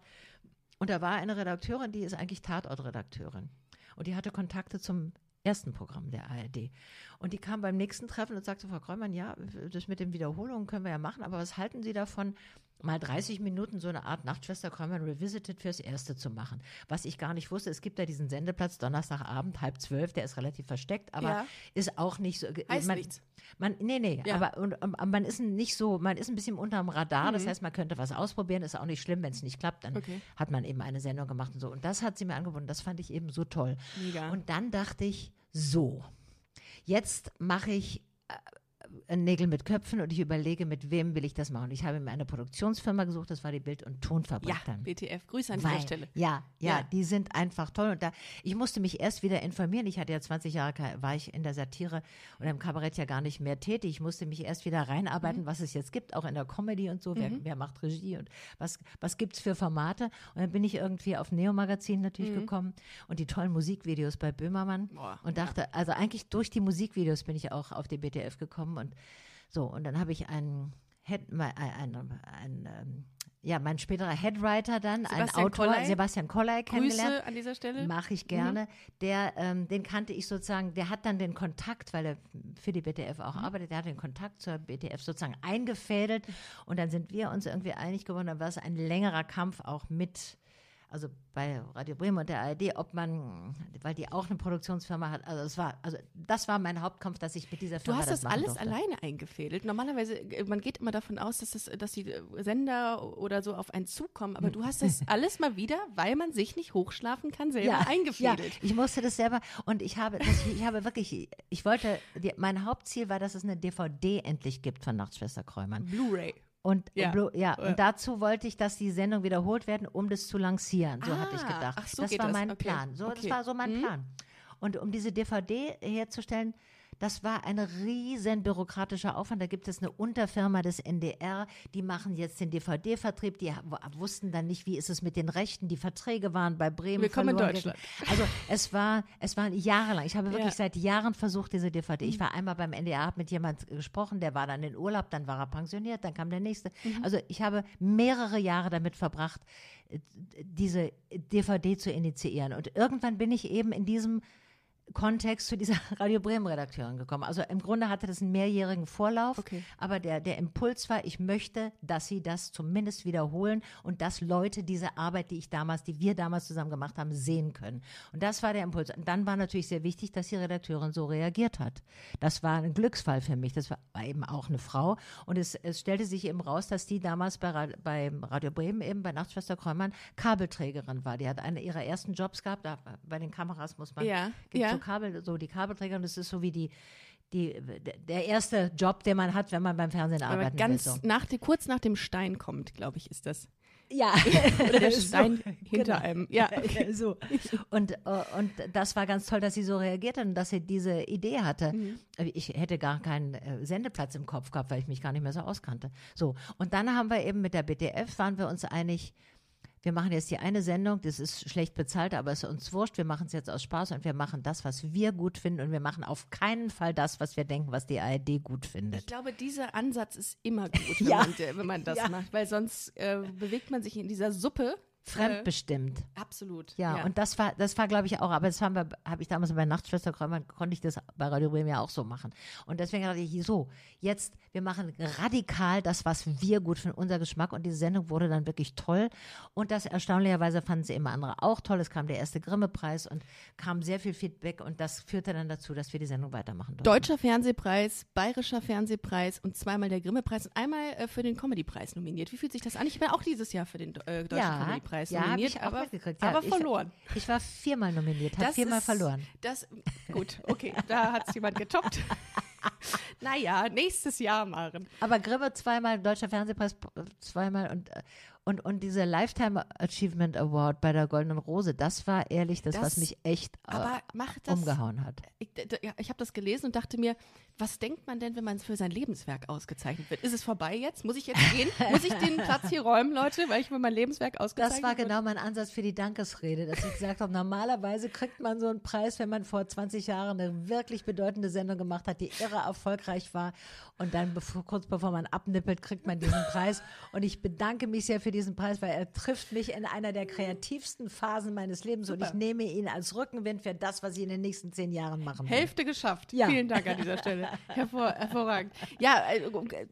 Und da war eine Redakteurin, die ist eigentlich Tatortredakteurin. Und die hatte Kontakte zum ersten Programm der ARD. Und die kam beim nächsten Treffen und sagte, Frau Kräumann, ja, das mit den Wiederholungen können wir ja machen, aber was halten Sie davon, mal 30 Minuten so eine Art Nachtschwester Kräumann Revisited fürs Erste zu machen? Was ich gar nicht wusste, es gibt ja diesen Sendeplatz Donnerstagabend, halb zwölf, der ist relativ versteckt, aber Ja. ist auch nicht so. Heißt man, nichts. Man, nee, nee, Ja. aber und, und, man ist nicht so, man ist ein bisschen unterm Radar, das heißt, man könnte was ausprobieren, ist auch nicht schlimm, wenn es nicht klappt, dann Mhm. Okay. hat man eben eine Sendung gemacht und so. Und das hat sie mir angeboten, das fand ich eben so toll. Mega. Und dann dachte ich, so, jetzt mache ich äh, Nägel mit Köpfen und ich überlege, mit wem will ich das machen. Ich habe mir eine Produktionsfirma gesucht, das war die Bild- und Tonfabrik ja, dann. BTF. Grüße an Weil, dieser Stelle. Ja, ja, Ja. die sind einfach toll. Und da, ich musste mich erst wieder informieren. Ich hatte ja 20 Jahre, war ich in der Satire und im Kabarett ja gar nicht mehr tätig. Ich musste mich erst wieder Mhm. reinarbeiten, was es jetzt gibt, auch in der Comedy und so. Wer, wer macht Regie und was, was gibt es für Formate? Und dann bin ich irgendwie auf Neo Magazin natürlich gekommen und die tollen Musikvideos bei Böhmermann Mhm. Boah, und dachte, also eigentlich durch die Musikvideos bin ich auch auf die BTF gekommen und so. Und dann habe ich einen Head, mein, ein, ein, ein, ähm, ja, mein späterer Headwriter dann, ein Sebastian Autor, Kollei. Sebastian Kollei kennengelernt. Grüße an dieser Stelle. Mache ich gerne. Der, ähm, den kannte ich sozusagen, der hat dann den Kontakt, weil er für die BTF auch arbeitet, der hat den Kontakt zur BTF sozusagen eingefädelt und dann sind wir uns irgendwie einig geworden, dann war es ein längerer Kampf auch mit, also bei Radio Bremen und der ARD, ob man, weil die auch eine Produktionsfirma hat, also es war, also das war mein Hauptkampf, dass ich mit dieser Du Firma hast das machen alles durfte. alleine eingefädelt. Normalerweise, äh, man geht immer davon aus, dass, das, dass die äh, Sender oder so auf einen zukommen, aber du hast das alles mal wieder, weil man sich nicht hochschlafen kann, selber eingefädelt. Ja, ich musste das selber und ich habe, das, ich habe wirklich, ich wollte, die, mein Hauptziel war, dass es eine DVD endlich gibt von Nachtschwester Kräumann. Blu-ray. Und Ja. Ja, und dazu wollte ich, dass die Sendung wiederholt werden, um das zu lancieren. So hatte ich Ah, gedacht. ach, so das war das. mein Okay. Plan. So, Das Okay. war so mein Mhm. Plan. Und um diese DVD herzustellen, das war ein riesen bürokratischer Aufwand. Da gibt es eine Unterfirma des NDR, die machen jetzt den DVD-Vertrieb. Die wussten dann nicht, wie ist es mit den Rechten. Die Verträge waren bei Bremen Willkommen in Deutschland. gegangen. Also es war, es waren jahrelang. Ich habe wirklich Ja. seit Jahren versucht, diese DVD. Ich war einmal beim NDR, habe mit jemand gesprochen, der war dann in Urlaub, dann war er pensioniert, dann kam der nächste. Also ich habe mehrere Jahre damit verbracht, äh, diese DVD zu initiieren. Und irgendwann bin ich eben in diesem Kontext zu dieser Radio Bremen Redakteurin gekommen. Also im Grunde hatte das einen mehrjährigen Vorlauf, Okay. aber der, der Impuls war, ich möchte, dass sie das zumindest wiederholen und dass Leute diese Arbeit, die ich damals, die wir damals zusammen gemacht haben, sehen können. Und das war der Impuls. Und dann war natürlich sehr wichtig, dass die Redakteurin so reagiert hat. Das war ein Glücksfall für mich. Das war eben auch eine Frau. Und es, es stellte sich eben raus, dass die damals bei, bei Radio Bremen eben bei Nachtschwester Kräumann Kabelträgerin war. Die hat eine ihrer ersten Jobs gehabt. Da, bei den Kameras muss man Ja, ja. Kabel, so die Kabelträger und das ist so wie die, die, der erste Job, den man hat, wenn man beim Fernsehen Aber arbeiten ganz will. So. nach, kurz nach dem Stein kommt, glaube ich, ist das. Ja, Oder der So, Stein hinter genau. einem. Ja. so. Und, äh, und das war ganz toll, dass sie so reagiert hat und dass sie diese Idee hatte. Mhm. Ich hätte gar keinen äh, Sendeplatz im Kopf gehabt, weil ich mich gar nicht mehr so auskannte. So. Und dann haben wir eben mit der BTF, waren wir uns einig, wir machen jetzt die eine Sendung, das ist schlecht bezahlt, aber es ist uns wurscht. Wir machen es jetzt aus Spaß und wir machen das, was wir gut finden und wir machen auf keinen Fall das, was wir denken, was die ARD gut Ich findet. glaube, dieser Ansatz ist immer gut, wenn, Ja. man, wenn man das Ja. macht, weil sonst äh, bewegt man sich in dieser Suppe. Fremdbestimmt. Absolut. Ja, und das war, das war, glaube ich, auch, aber das haben wir, habe ich damals bei Nachtschwester Kräumann, konnte ich das bei Radio Bremen ja auch so machen. Und deswegen dachte ich, so, jetzt, wir machen radikal das, was wir gut finden, unser Geschmack. Und diese Sendung wurde dann wirklich toll. Und das erstaunlicherweise fanden sie immer andere auch toll. Es kam der erste Grimme-Preis und kam sehr viel Feedback. Und das führte dann dazu, dass wir die Sendung weitermachen durften. Deutscher Fernsehpreis, Bayerischer Fernsehpreis und zweimal der Grimme-Preis und einmal äh, für den Comedy-Preis nominiert. Wie fühlt sich das an? Ich bin auch dieses Jahr für den äh, Deutschen ja, Comedy-Preis ja, hab nominiert, ich aber. Ja, aber ich- verloren. Ich war viermal nominiert, habe viermal ist- verloren. Das, gut, okay, da hat es jemand getoppt. naja, nächstes Jahr, Maren. Aber Grimme zweimal, Deutscher Fernsehpreis zweimal und, äh, und, und dieser Lifetime Achievement Award bei der Goldenen Rose, das war ehrlich das, Das- was mich echt äh, das. umgehauen hat. Ich, ich habe das gelesen und dachte mir, was denkt man denn, wenn man für sein Lebenswerk ausgezeichnet wird? Ist es vorbei jetzt? Muss ich jetzt gehen? Muss ich den Platz hier räumen, Leute, weil ich für mein Lebenswerk ausgezeichnet Das war genau mein Ansatz für die Dankesrede, dass ich gesagt habe, normalerweise kriegt man so einen Preis, wenn man vor 20 Jahren eine wirklich bedeutende Sendung gemacht hat, die irre erfolgreich war und dann bevor, kurz bevor man abnippelt, kriegt man diesen Preis und ich bedanke mich sehr für diesen Preis, weil er trifft mich in einer der kreativsten Phasen meines Lebens und ich nehme ihn als Rückenwind für das, was ich in den nächsten zehn Jahren machen will. Hälfte geschafft. Ja. Vielen Dank an dieser Stelle. Hervor, hervorragend. Ja, äh,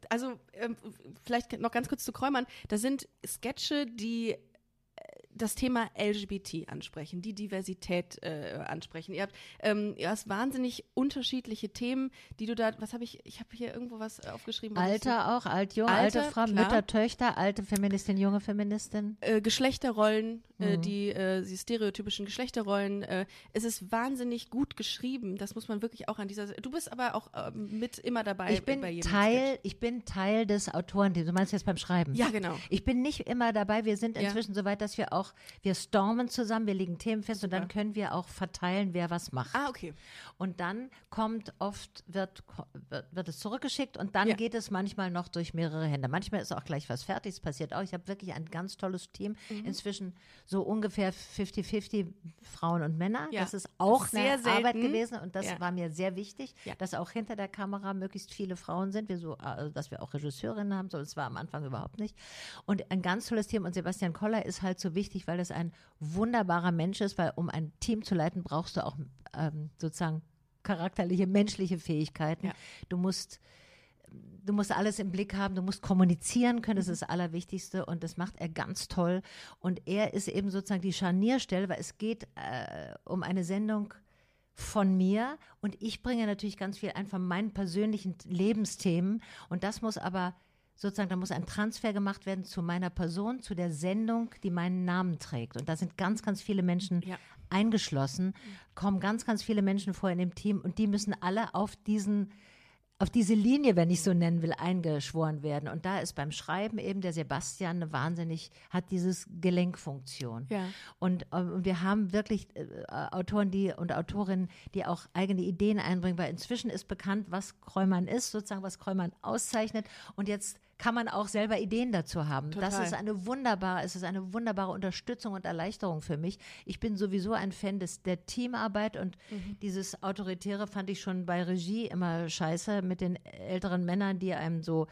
also ähm, vielleicht noch ganz kurz zu Kräumann. Da sind Sketche, die das Thema LGBT ansprechen, die Diversität äh, ansprechen. Ihr habt, ähm, ihr hast wahnsinnig unterschiedliche Themen, die du da, was habe ich, ich habe hier irgendwo was aufgeschrieben. Alter auch, alt, jung, alte Frau, klar. Mütter, Töchter, alte Feministin, junge Feministin. äh, Geschlechterrollen, äh, Mhm. die, äh, die stereotypischen Geschlechterrollen. Äh, es ist wahnsinnig gut geschrieben. Das muss man wirklich auch an dieser. Du bist aber auch ähm, mit immer dabei. Ich bin bei jedem Teil, Sketch. ich bin Teil des Autorenteams. Du meinst jetzt beim Schreiben? Ja, genau. Ich bin nicht immer dabei. Wir sind Ja. inzwischen so weit, dass wir auch auch, wir stormen zusammen, wir legen Themen fest und dann können wir auch verteilen, wer was macht. Ah, okay. Und dann kommt oft, wird, wird, wird es zurückgeschickt und dann Ja. geht es manchmal noch durch mehrere Hände. Manchmal ist auch gleich was fertig, es passiert auch. Ich habe wirklich ein ganz tolles Team. Mhm. Inzwischen so ungefähr 50-50 Frauen und Männer. Ja. Das ist auch Sehr eine Arbeit selten. gewesen und das war mir sehr wichtig, dass auch hinter der Kamera möglichst viele Frauen sind, wir so, also, dass wir auch Regisseurinnen haben, so, das war am Anfang überhaupt nicht. Und ein ganz tolles Team und Sebastian Koller ist halt so wichtig, weil es ein wunderbarer Mensch ist, weil um ein Team zu leiten, brauchst du auch ähm, sozusagen charakterliche, menschliche Fähigkeiten. Ja. Du musst du musst alles im Blick haben, du musst kommunizieren können, das ist das Allerwichtigste und das macht er ganz toll. Und er ist eben sozusagen die Scharnierstelle, weil es geht äh, um eine Sendung von mir und ich bringe natürlich ganz viel ein von meinen persönlichen Lebensthemen und das muss aber sozusagen, da muss ein Transfer gemacht werden zu meiner Person, zu der Sendung, die meinen Namen trägt. Und da sind ganz, ganz viele Menschen Ja. eingeschlossen, kommen ganz, ganz viele Menschen vor in dem Team und die müssen alle auf diesen auf diese Linie, wenn ich so nennen will, eingeschworen werden. Und da ist beim Schreiben eben der Sebastian eine wahnsinnig, hat dieses Gelenkfunktion. Ja. Und, ähm, und wir haben wirklich äh, Autoren die, und Autorinnen, die auch eigene Ideen einbringen, weil inzwischen ist bekannt, was Kräumann ist, sozusagen, was Kräumann auszeichnet. Und jetzt kann man auch selber Ideen dazu haben. Das Total. ist eine wunderbare, es ist eine wunderbare Unterstützung und Erleichterung für mich. Ich bin sowieso ein Fan des, der Teamarbeit und dieses Autoritäre fand ich schon bei Regie immer scheiße mit den älteren Männern, die einem so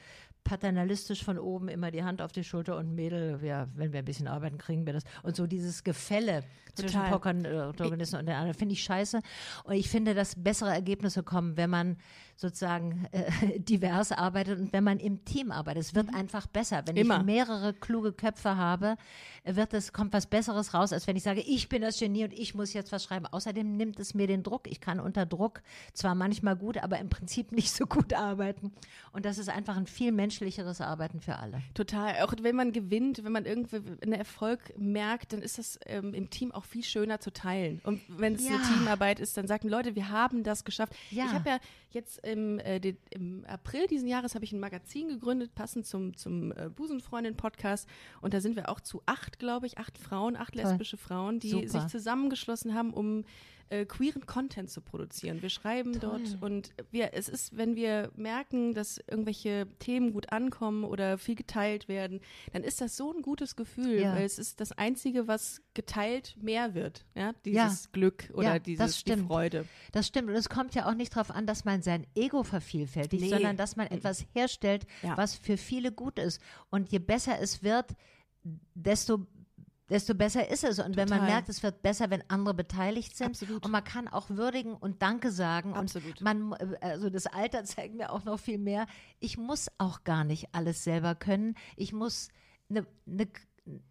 paternalistisch von oben immer die Hand auf die Schulter und Mädel, ja, wenn wir ein bisschen arbeiten, kriegen wir das. Und so dieses Gefälle zwischen Total. Protagonisten und den anderen finde ich scheiße. Und ich finde, dass bessere Ergebnisse kommen, wenn man sozusagen äh, divers arbeitet und wenn man im Team arbeitet. Es wird einfach besser. Wenn Immer. ich mehrere kluge Köpfe habe, wird es, kommt was Besseres raus, als wenn ich sage, ich bin das Genie und ich muss jetzt was schreiben. Außerdem nimmt es mir den Druck. Ich kann unter Druck zwar manchmal gut, aber im Prinzip nicht so gut arbeiten. Und das ist einfach ein viel menschlicheres Arbeiten für alle. Total. Auch wenn man gewinnt, wenn man irgendwie einen Erfolg merkt, dann ist das ähm, im Team auch viel schöner zu teilen. Und wenn es eine Ja. Teamarbeit ist, dann sagen Leute, wir haben das geschafft. Ja. Ich habe ja jetzt im, äh, den, im April diesen Jahres habe ich ein Magazin gegründet, passend zum, zum äh, Busenfreundin-Podcast. Und da sind wir auch zu acht, glaube ich, acht Frauen, acht Toll. lesbische Frauen, die Super. sich zusammengeschlossen haben, um äh, queeren Content zu produzieren. Wir schreiben dort und wir, es ist, wenn wir merken, dass irgendwelche Themen gut ankommen oder viel geteilt werden, dann ist das so ein gutes Gefühl, Ja. weil es ist das Einzige, was geteilt mehr wird, ja, dieses Ja. Glück oder Ja, dieses die. Freude. Das stimmt. Und es kommt ja auch nicht darauf an, dass man sein Ego vervielfältigt, Nee. sondern dass man etwas herstellt, was für viele gut ist. Und je besser es wird, desto desto besser ist es. Und wenn man Total. merkt, es wird besser, wenn andere beteiligt sind. Absolut. Und man kann auch würdigen und Danke sagen. Absolut. Und man, äh, also das Alter zeigt mir auch noch viel mehr. Ich muss auch gar nicht alles selber können. Ich muss eine, eine,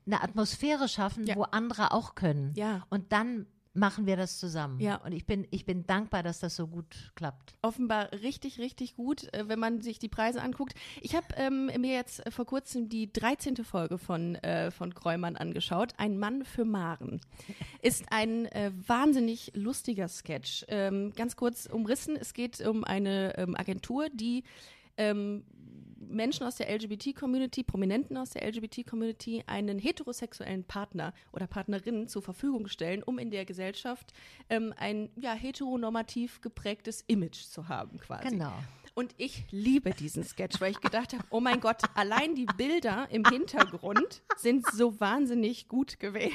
eine Atmosphäre schaffen, Ja. wo andere auch können. Ja. Und dann machen wir das zusammen. Ja. Und ich bin, ich bin dankbar, dass das so gut klappt. offenbar richtig, richtig gut, äh, wenn man sich die Preise anguckt. Ich habe ähm, mir jetzt äh, vor kurzem die 13. Folge von, äh, von Kräumann angeschaut. Ein Mann für Maren. Ist ein äh, wahnsinnig lustiger Sketch. Ähm, ganz kurz umrissen, es geht um eine ähm, Agentur, die ähm, Menschen aus der LGBT-Community, Prominenten aus der LGBT-Community, einen heterosexuellen Partner oder Partnerin zur Verfügung stellen, um in der Gesellschaft ähm, ein ja, heteronormativ geprägtes Image zu haben, quasi. Genau. Und ich liebe diesen Sketch, weil ich gedacht habe, oh mein Gott, allein die Bilder im Hintergrund sind so wahnsinnig gut gewählt.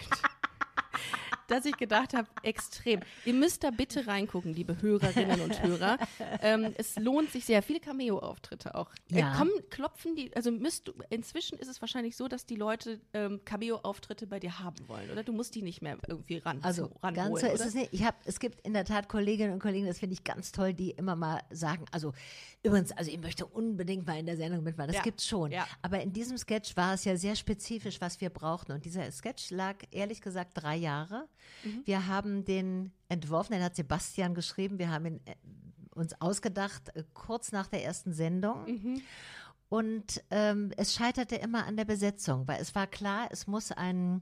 Dass ich gedacht habe, extrem. Ihr müsst da bitte reingucken, liebe Hörerinnen und Hörer. Ähm, es lohnt sich sehr. Viele Cameo-Auftritte auch. Ja. Äh, kommen, klopfen die, also müsst du, inzwischen ist es wahrscheinlich so, dass die Leute ähm, Cameo-Auftritte bei dir haben wollen, oder? Du musst die nicht mehr irgendwie ran, Also ranholen, ganz so ist oder? es nicht. Ich hab, es gibt in der Tat Kolleginnen und Kollegen, das finde ich ganz toll, die immer mal sagen, also übrigens, also ich möchte unbedingt mal in der Sendung mitmachen. Das Ja. gibt's schon. Ja. Aber in diesem Sketch war es ja sehr spezifisch, was wir brauchten. Und dieser Sketch lag ehrlich gesagt drei Jahre. Mhm. Wir haben den entworfen, den hat Sebastian geschrieben. Wir haben ihn äh, uns ausgedacht, äh, kurz nach der ersten Sendung. Mhm. Und ähm, es scheiterte immer an der Besetzung, weil es war klar, es muss einen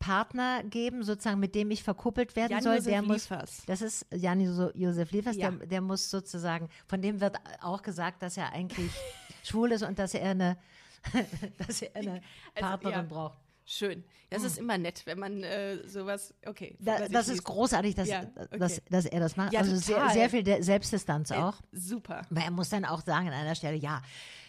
Partner geben, sozusagen, mit dem ich verkuppelt werden soll. Jan-Josef Der muss, Liefers. das ist Jan Jo- Josef Liefers, Ja. der, der muss sozusagen, von dem wird auch gesagt, dass er eigentlich schwul ist und dass er eine, dass er eine Also, Partnerin ja. braucht. Schön. Das ist immer nett, wenn man äh, sowas, okay. Da, das ist liest. großartig, dass, Ja, okay. dass, dass er das macht. Ja, also sehr, total. sehr viel Selbstdistanz Äh, auch. Super. Weil er muss dann auch sagen an einer Stelle, ja,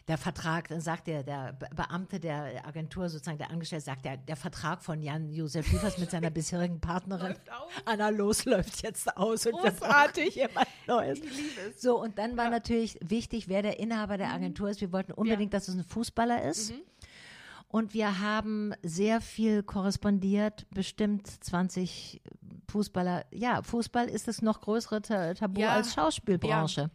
der Vertrag, dann sagt der, der Be- Beamte der Agentur, sozusagen der Angestellte, sagt der, der Vertrag von Jan-Josef Liefers mit seiner bisherigen Partnerin. Anna Los läuft jetzt aus. Und wir Großartig. brauchen jemand Neues. Ich liebe es. So, und dann war natürlich wichtig, wer der Inhaber der Agentur ist. Wir wollten unbedingt, dass es ein Fußballer ist. Und wir haben sehr viel korrespondiert, bestimmt 20 Fußballer. Ja, Fußball ist das noch größere Ta Tabu Ja. als Schauspielbranche.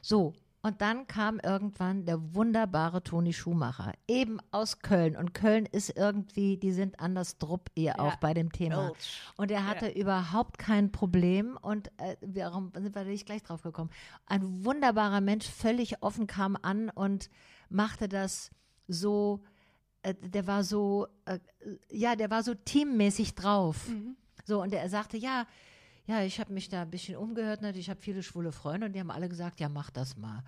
So. Und dann kam irgendwann der wunderbare Toni Schumacher, eben aus Köln. Und Köln ist irgendwie, die sind anders drupp ihr auch bei dem Thema. Und er hatte überhaupt kein Problem und äh, warum sind wir nicht gleich drauf gekommen? Ein wunderbarer Mensch, völlig offen kam an und machte das so, äh, der war so, äh, ja, der war so teammäßig drauf. So, und er sagte, ja, ja, ich habe mich da ein bisschen umgehört, ne? ich habe viele schwule Freunde und die haben alle gesagt, ja, mach das mal.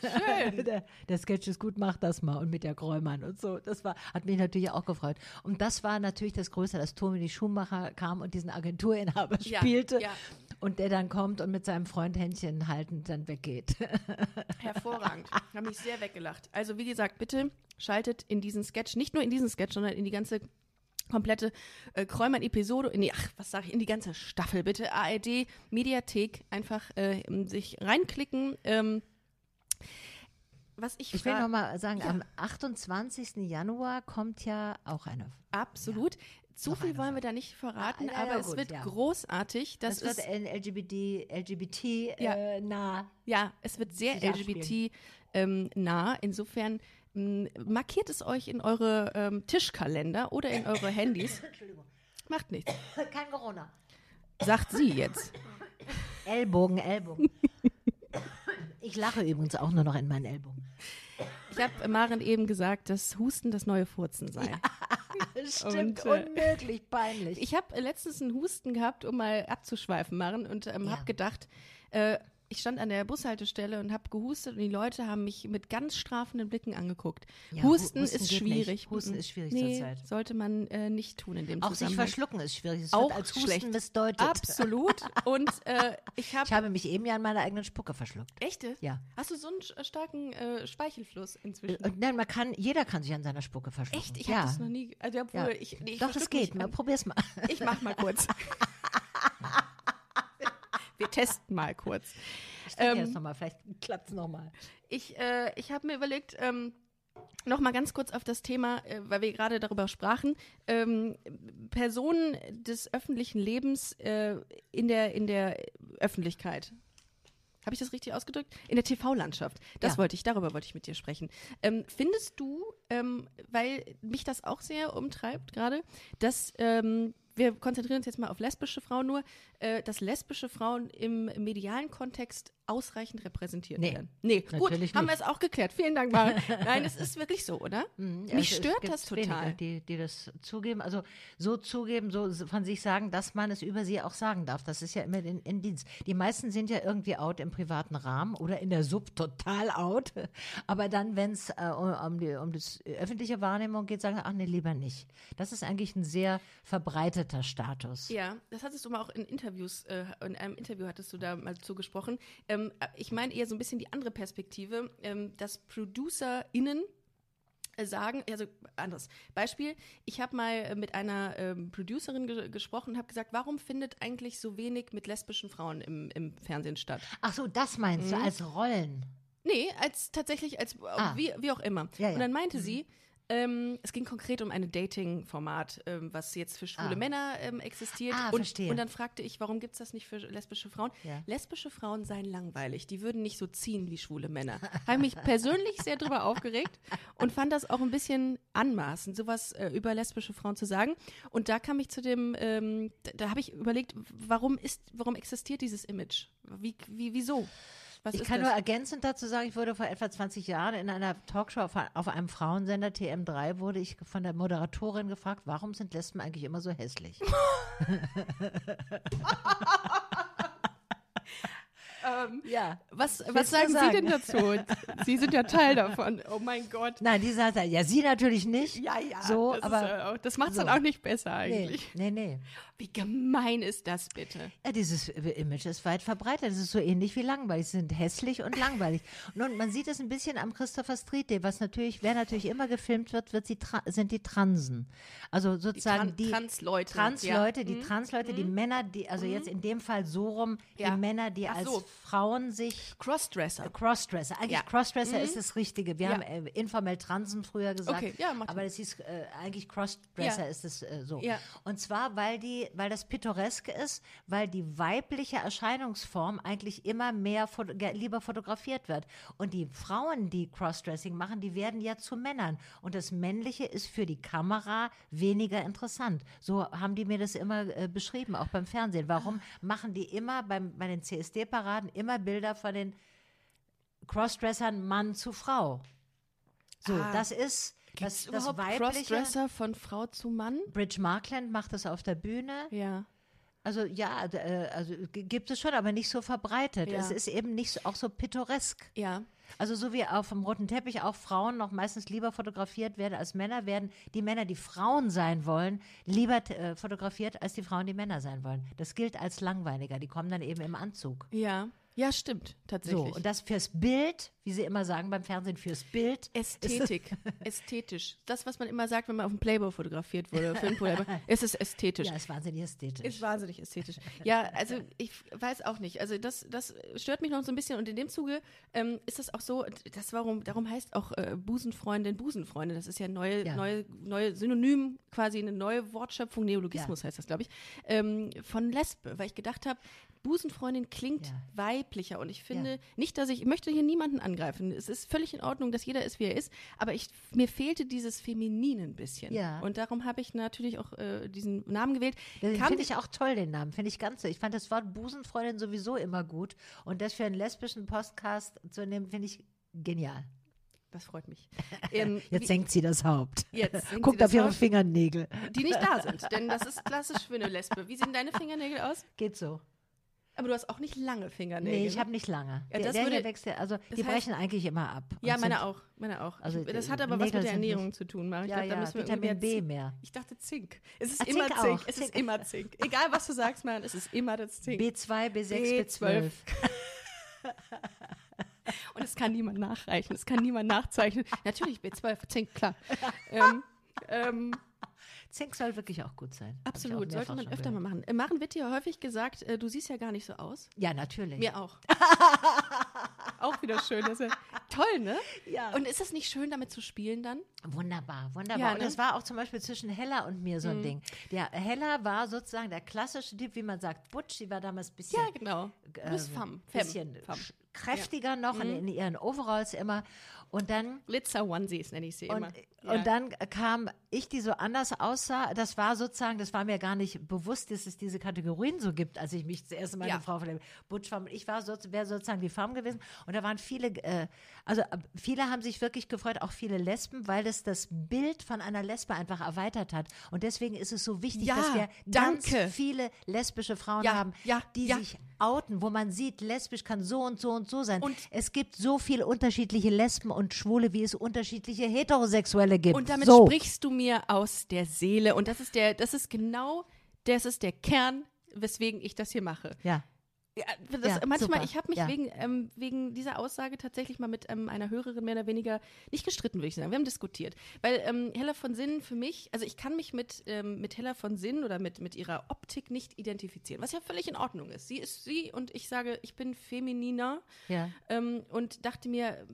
Schön. der, der Sketch ist gut, mach das mal. Und mit der Gräumann und so. Das war, hat mich natürlich auch gefreut. Und das war natürlich das Größte, dass Tommy Schumacher kam und diesen Agenturinhaber Ja, spielte. ja. Und der dann kommt und mit seinem Freund Händchen haltend dann weggeht. Hervorragend. Habe mich sehr weggelacht. Also wie gesagt, bitte schaltet in diesen Sketch, nicht nur in diesen Sketch, sondern in die ganze komplette äh, Kräumann-Episode, in die, ach, was sage ich, in die ganze Staffel, bitte ARD, Mediathek, einfach äh, sich reinklicken. Ähm, was ich, Ich will fra- noch mal sagen, Ja. am 28. Januar kommt ja auch eine. Absolut. Zu Noch viel wollen wir da nicht verraten, Ah, ja, ja, aber es gut, wird ja. großartig. Das, Das, ist, wird LGBT, LGBT Ja. äh, nah. Ja, es wird sehr. LGBT ähm, nah. Insofern markiert es euch in eure ähm, Tischkalender oder in eure Handys. Macht nichts. Kein Corona. Sagt sie jetzt. Ellbogen, Ellbogen. Ich lache übrigens auch nur noch in meinen Ellbogen. Ich habe Maren eben gesagt, dass Husten das neue Furzen sei. Stimmt, Und, äh, unmöglich peinlich. Ich habe letztens einen Husten gehabt, um mal abzuschweifen, Maren, und ähm, Ja. habe gedacht, äh, ich stand an der Bushaltestelle und habe gehustet und die Leute haben mich mit ganz strafenden Blicken angeguckt. Ja, Husten, Hu- Husten ist schwierig. nicht. Husten ist schwierig nee, zurzeit. sollte man äh, nicht tun in dem auch sich Zusammenhang. verschlucken ist schwierig. Es Auch wird als Husten schlecht. missdeutet. Absolut. Und äh, ich habe Ich habe mich eben ja an meiner eigenen Spucke verschluckt. Echte? Ja. Hast du so einen starken äh, Speichelfluss inzwischen? Und nein, man kann, jeder kann sich an seiner Spucke verschlucken. Echt? Ich ja. habe das noch nie. Also, obwohl Ja. ich, nee, ich Doch, das geht. Mal, probier's mal. Ich mach mal kurz. Wir testen mal kurz. Ich ähm, jetzt nochmal, vielleicht klappt's nochmal. Ich, äh, ich habe mir überlegt, ähm, noch mal ganz kurz auf das Thema, äh, weil wir gerade darüber sprachen, ähm, Personen des öffentlichen Lebens äh, in, der, in der Öffentlichkeit. Habe ich das richtig ausgedrückt? In der TV-Landschaft. Das Ja. wollte ich, darüber wollte ich mit dir sprechen. Ähm, findest du, ähm, weil mich das auch sehr umtreibt gerade, dass ähm, wir konzentrieren uns jetzt mal auf lesbische Frauen nur, äh, dass lesbische Frauen im medialen Kontext ausreichend repräsentiert Nee. werden? Nee, gut, Natürlich haben wir nicht. es auch geklärt. Vielen Dank, Maren. Nein, es ist wirklich so, oder? Ja, Mich stört das total. die, die das zugeben, also so zugeben, so von sich sagen, dass man es über sie auch sagen darf. Das ist ja immer in, in Dienst. Die meisten sind ja irgendwie out im privaten Rahmen oder in der Sub total out. Aber dann, wenn es äh, um, um, die, um das öffentliche Wahrnehmung geht, sagen, ach nee, lieber nicht. Das ist eigentlich ein sehr verbreiteter Status. Ja, das hattest du mal auch in Interviews, äh, in einem Interview hattest du da mal zugesprochen. Ähm, ich meine eher so ein bisschen die andere Perspektive, ähm, dass ProducerInnen äh, sagen, also anderes Beispiel, ich habe mal äh, mit einer ähm, Producerin ge gesprochen und habe gesagt, warum findet eigentlich so wenig mit lesbischen Frauen im, im Fernsehen statt? Ach so, das meinst Mhm. du als Rollen? Nee, als tatsächlich als Ah. wie, wie auch immer. Ja, ja. Und dann meinte sie, ähm, es ging konkret um ein Dating-Format, ähm, was jetzt für schwule Ah. Männer ähm, existiert. Ah, und, verstehe. und dann fragte ich, warum gibt es das nicht für lesbische Frauen? Ja. Lesbische Frauen seien langweilig, die würden nicht so ziehen wie schwule Männer. Habe mich persönlich sehr drüber aufgeregt und fand das auch ein bisschen anmaßend, sowas äh, über lesbische Frauen zu sagen. Und da kam ich zu dem, ähm, da, da habe ich überlegt, warum ist, warum existiert dieses Image? Wie, wie, wieso? Was Ich kann das? nur ergänzend dazu sagen, ich wurde vor etwa 20 Jahren in einer Talkshow auf, auf einem Frauensender TM3 wurde ich von der Moderatorin gefragt, warum sind Lesben eigentlich immer so hässlich? Ähm, Ja. was was sagen, sagen? Sie denn dazu? Sie sind ja Teil davon. Oh mein Gott. Nein, die sagt, ja, sie natürlich nicht. Ja, ja. So, das aber ist, auch- das macht es so. dann auch nicht besser nee, eigentlich. nee, nee. Wie gemein ist das bitte? Ja, dieses Image ist weit verbreitet. Es ist so ähnlich wie langweilig. Sie sind hässlich und langweilig. Nun, man sieht es ein bisschen am Christopher Street Day, was natürlich, wer natürlich immer gefilmt wird, wird sie sind die Transen. Also sozusagen Tran- die Transleute, Transleute, ja. die Mhm. Transleute, die Männer, die, also jetzt in dem Fall so rum, Ja. die Männer, die Ach als so. Frauen sich Crossdresser. Crossdresser. Eigentlich Ja. Crossdresser ist das Richtige. Wir haben äh, informell Transen früher gesagt. Okay, ja, aber das hieß äh, eigentlich Crossdresser ist es äh, so. Ja. Und zwar, weil die, weil das pittoresk ist, weil die weibliche Erscheinungsform eigentlich immer mehr foto lieber fotografiert wird. Und die Frauen, die Crossdressing machen, die werden ja zu Männern. Und das Männliche ist für die Kamera weniger interessant. So haben die mir das immer äh, beschrieben, auch beim Fernsehen. Warum machen die immer beim, bei den CSD-Paraden immer Bilder von den Crossdressern Mann zu Frau? So, Ah. das ist Gibt's das, das überhaupt weibliche. Crossdresser von Frau zu Mann? Bridge Markland macht das auf der Bühne. Ja. Also ja, äh, also gibt es schon, aber nicht so verbreitet. Ja. Es ist eben nicht so, auch so pittoresk. Ja. Also so wie auf dem roten Teppich auch Frauen noch meistens lieber fotografiert werden als Männer, werden die Männer, die Frauen sein wollen, lieber äh, fotografiert als die Frauen, die Männer sein wollen. Das gilt als langweiliger. Die kommen dann eben im Anzug. Ja. Ja, stimmt, So, tatsächlich. und das fürs Bild, wie sie immer sagen beim Fernsehen, fürs Bild. Ästhetik, ästhetisch. Das, was man immer sagt, wenn man auf dem Playboy fotografiert wurde, Film Playboy, es ist ästhetisch. Ja, ist wahnsinnig ästhetisch. Ist wahnsinnig ästhetisch. Ja, also ich weiß auch nicht. Also das, das stört mich noch so ein bisschen und in dem Zuge ähm, ist das auch so, das warum, darum heißt auch äh, Busenfreundin Busenfreundin. Das ist ja neue, Ja. neue, neue Synonym, quasi eine neue Wortschöpfung, Neologismus heißt das, glaube ich, ähm, von Lesbe, weil ich gedacht habe, Busenfreundin klingt Ja. weiblicher und ich finde Ja. nicht, dass ich, ich möchte hier niemanden angreifen. Es ist völlig in Ordnung, dass jeder ist, wie er ist, aber ich, mir fehlte dieses Feminine ein bisschen. Ja. Und darum habe ich natürlich auch äh, diesen Namen gewählt. Finde ich auch toll, den Namen. Finde ich ganz so. Ich fand das Wort Busenfreundin sowieso immer gut. Und das für einen lesbischen Podcast zu nehmen, finde ich genial. Das freut mich. Ähm, Jetzt senkt sie das Haupt. Jetzt Guckt auf ihre Haupt. Fingernägel. die nicht da sind, denn das ist klassisch für eine Lesbe. Wie sehen deine Fingernägel aus? Geht so. Aber du hast auch nicht lange Fingernägel. Nee, ich habe nicht lange. Ja, das der würde- wächst ja, also die heißt- brechen eigentlich immer ab. ja, meine sind- auch, meine auch. Also, das hat aber was Nägel mit der sind nicht- Ernährung zu tun, Mara. Ich Ja, glaub, da ja, müssen wir Vitamin B mehr. Ich dachte Zink. Es ist Ah, immer Zink Zink. Es Zink. ist immer Zink. Egal, was du sagst, man, es ist immer das Zink. B2, B6, B12. B12. Und es kann niemand nachreichen, es kann niemand nachzeichnen. Natürlich, B12, Zink, klar. ähm, ähm, Zink soll wirklich auch gut sein. Absolut, sollte man öfter mal machen. Äh, Maren wird dir häufig gesagt, äh, du siehst ja gar nicht so aus. Ja, natürlich. Mir auch. auch wieder schön. Das ist ja toll, ne? Ja. Und ist es nicht schön, damit zu spielen dann? Wunderbar, wunderbar. Ja, Und ne? das war auch zum Beispiel zwischen Hella und mir so ein Ding. Der Hella war sozusagen der klassische Typ, wie man sagt, Butch, die war damals ein bisschen Ja, genau. Femme. Femme. bisschen Femme. kräftiger noch in, in ihren Overalls immer. Und dann Glitzer Onesies nenne ich sie und, immer. und dann kam ich, die so anders aussah. Das war sozusagen, das war mir gar nicht bewusst, dass es diese Kategorien so gibt, als ich mich zuerst mal Ja. Frau von der Butch war. Ich war so, wäre sozusagen die Femme gewesen. Und da waren viele, äh, also äh, viele haben sich wirklich gefreut, auch viele Lesben, weil es das Bild von einer Lesbe einfach erweitert hat. Und deswegen ist es so wichtig, Ja, dass wir danke. ganz viele lesbische Frauen Ja, haben, ja, die ja. sich outen, wo man sieht, lesbisch kann so und so und so sein. Und- es gibt so viele unterschiedliche Lesben und Schwule, wie es unterschiedliche Heterosexuelle gibt. Und damit so. sprichst du mir aus der Seele. Und das ist der, das ist genau, das ist der Kern, weswegen ich das hier mache. Ja. Ja, das, Ja, manchmal, super. ich habe mich Ja. wegen, ähm, wegen dieser Aussage tatsächlich mal mit ähm, einer Hörerin mehr oder weniger nicht gestritten, würde ich sagen. Wir haben diskutiert. Weil ähm, Hella von Sinnen für mich, also ich kann mich mit, ähm, mit Hella von Sinnen oder mit, mit ihrer Optik nicht identifizieren, was ja völlig in Ordnung ist. Sie ist sie und ich sage, ich bin femininer Ja. ähm, und dachte mir,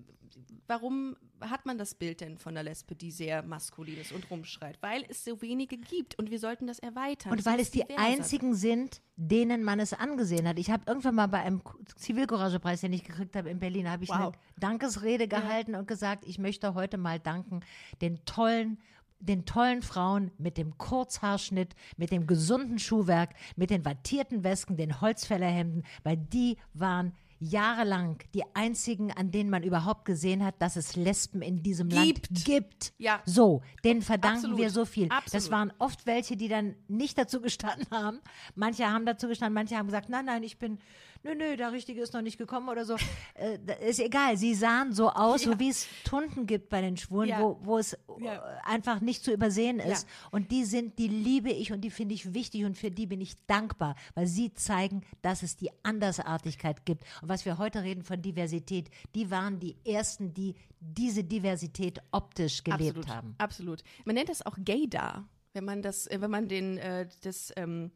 warum hat man das Bild denn von der Lesbe, die sehr maskulin ist und rumschreit? Weil es so wenige gibt und wir sollten das erweitern. Und weil es die einzigen sind, denen man es angesehen hat. Ich habe irgendwann mal bei einem Zivilcouragepreis, den ich gekriegt habe in Berlin, habe ich Wow. eine Dankesrede gehalten und gesagt, ich möchte heute mal danken den tollen den tollen Frauen mit dem Kurzhaarschnitt, mit dem gesunden Schuhwerk, mit den wattierten Wesken, den Holzfällerhemden, weil die waren jahrelang die einzigen, an denen man überhaupt gesehen hat, dass es Lesben in diesem Gibt. Land gibt. Ja. So, denen verdanken Absolut. wir so viel. Das Absolut. waren oft welche, die dann nicht dazu gestanden haben. Manche haben dazu gestanden, manche haben gesagt, nein, nein, ich bin, nö, nö, der Richtige ist noch nicht gekommen oder so. äh, ist egal, sie sahen so aus, so wie es Tunden gibt bei den Schwulen, Ja. wo, wo es Ja. äh, einfach nicht zu übersehen ist. Ja. Und die sind, die liebe ich und die finde ich wichtig und für die bin ich dankbar, weil sie zeigen, dass es die Andersartigkeit gibt. Und was wir heute reden von Diversität, die waren die ersten, die diese Diversität optisch gelebt absolut, haben. Absolut. Man nennt das auch Gaydar, wenn man das, äh, wenn man den, äh, das, ähm,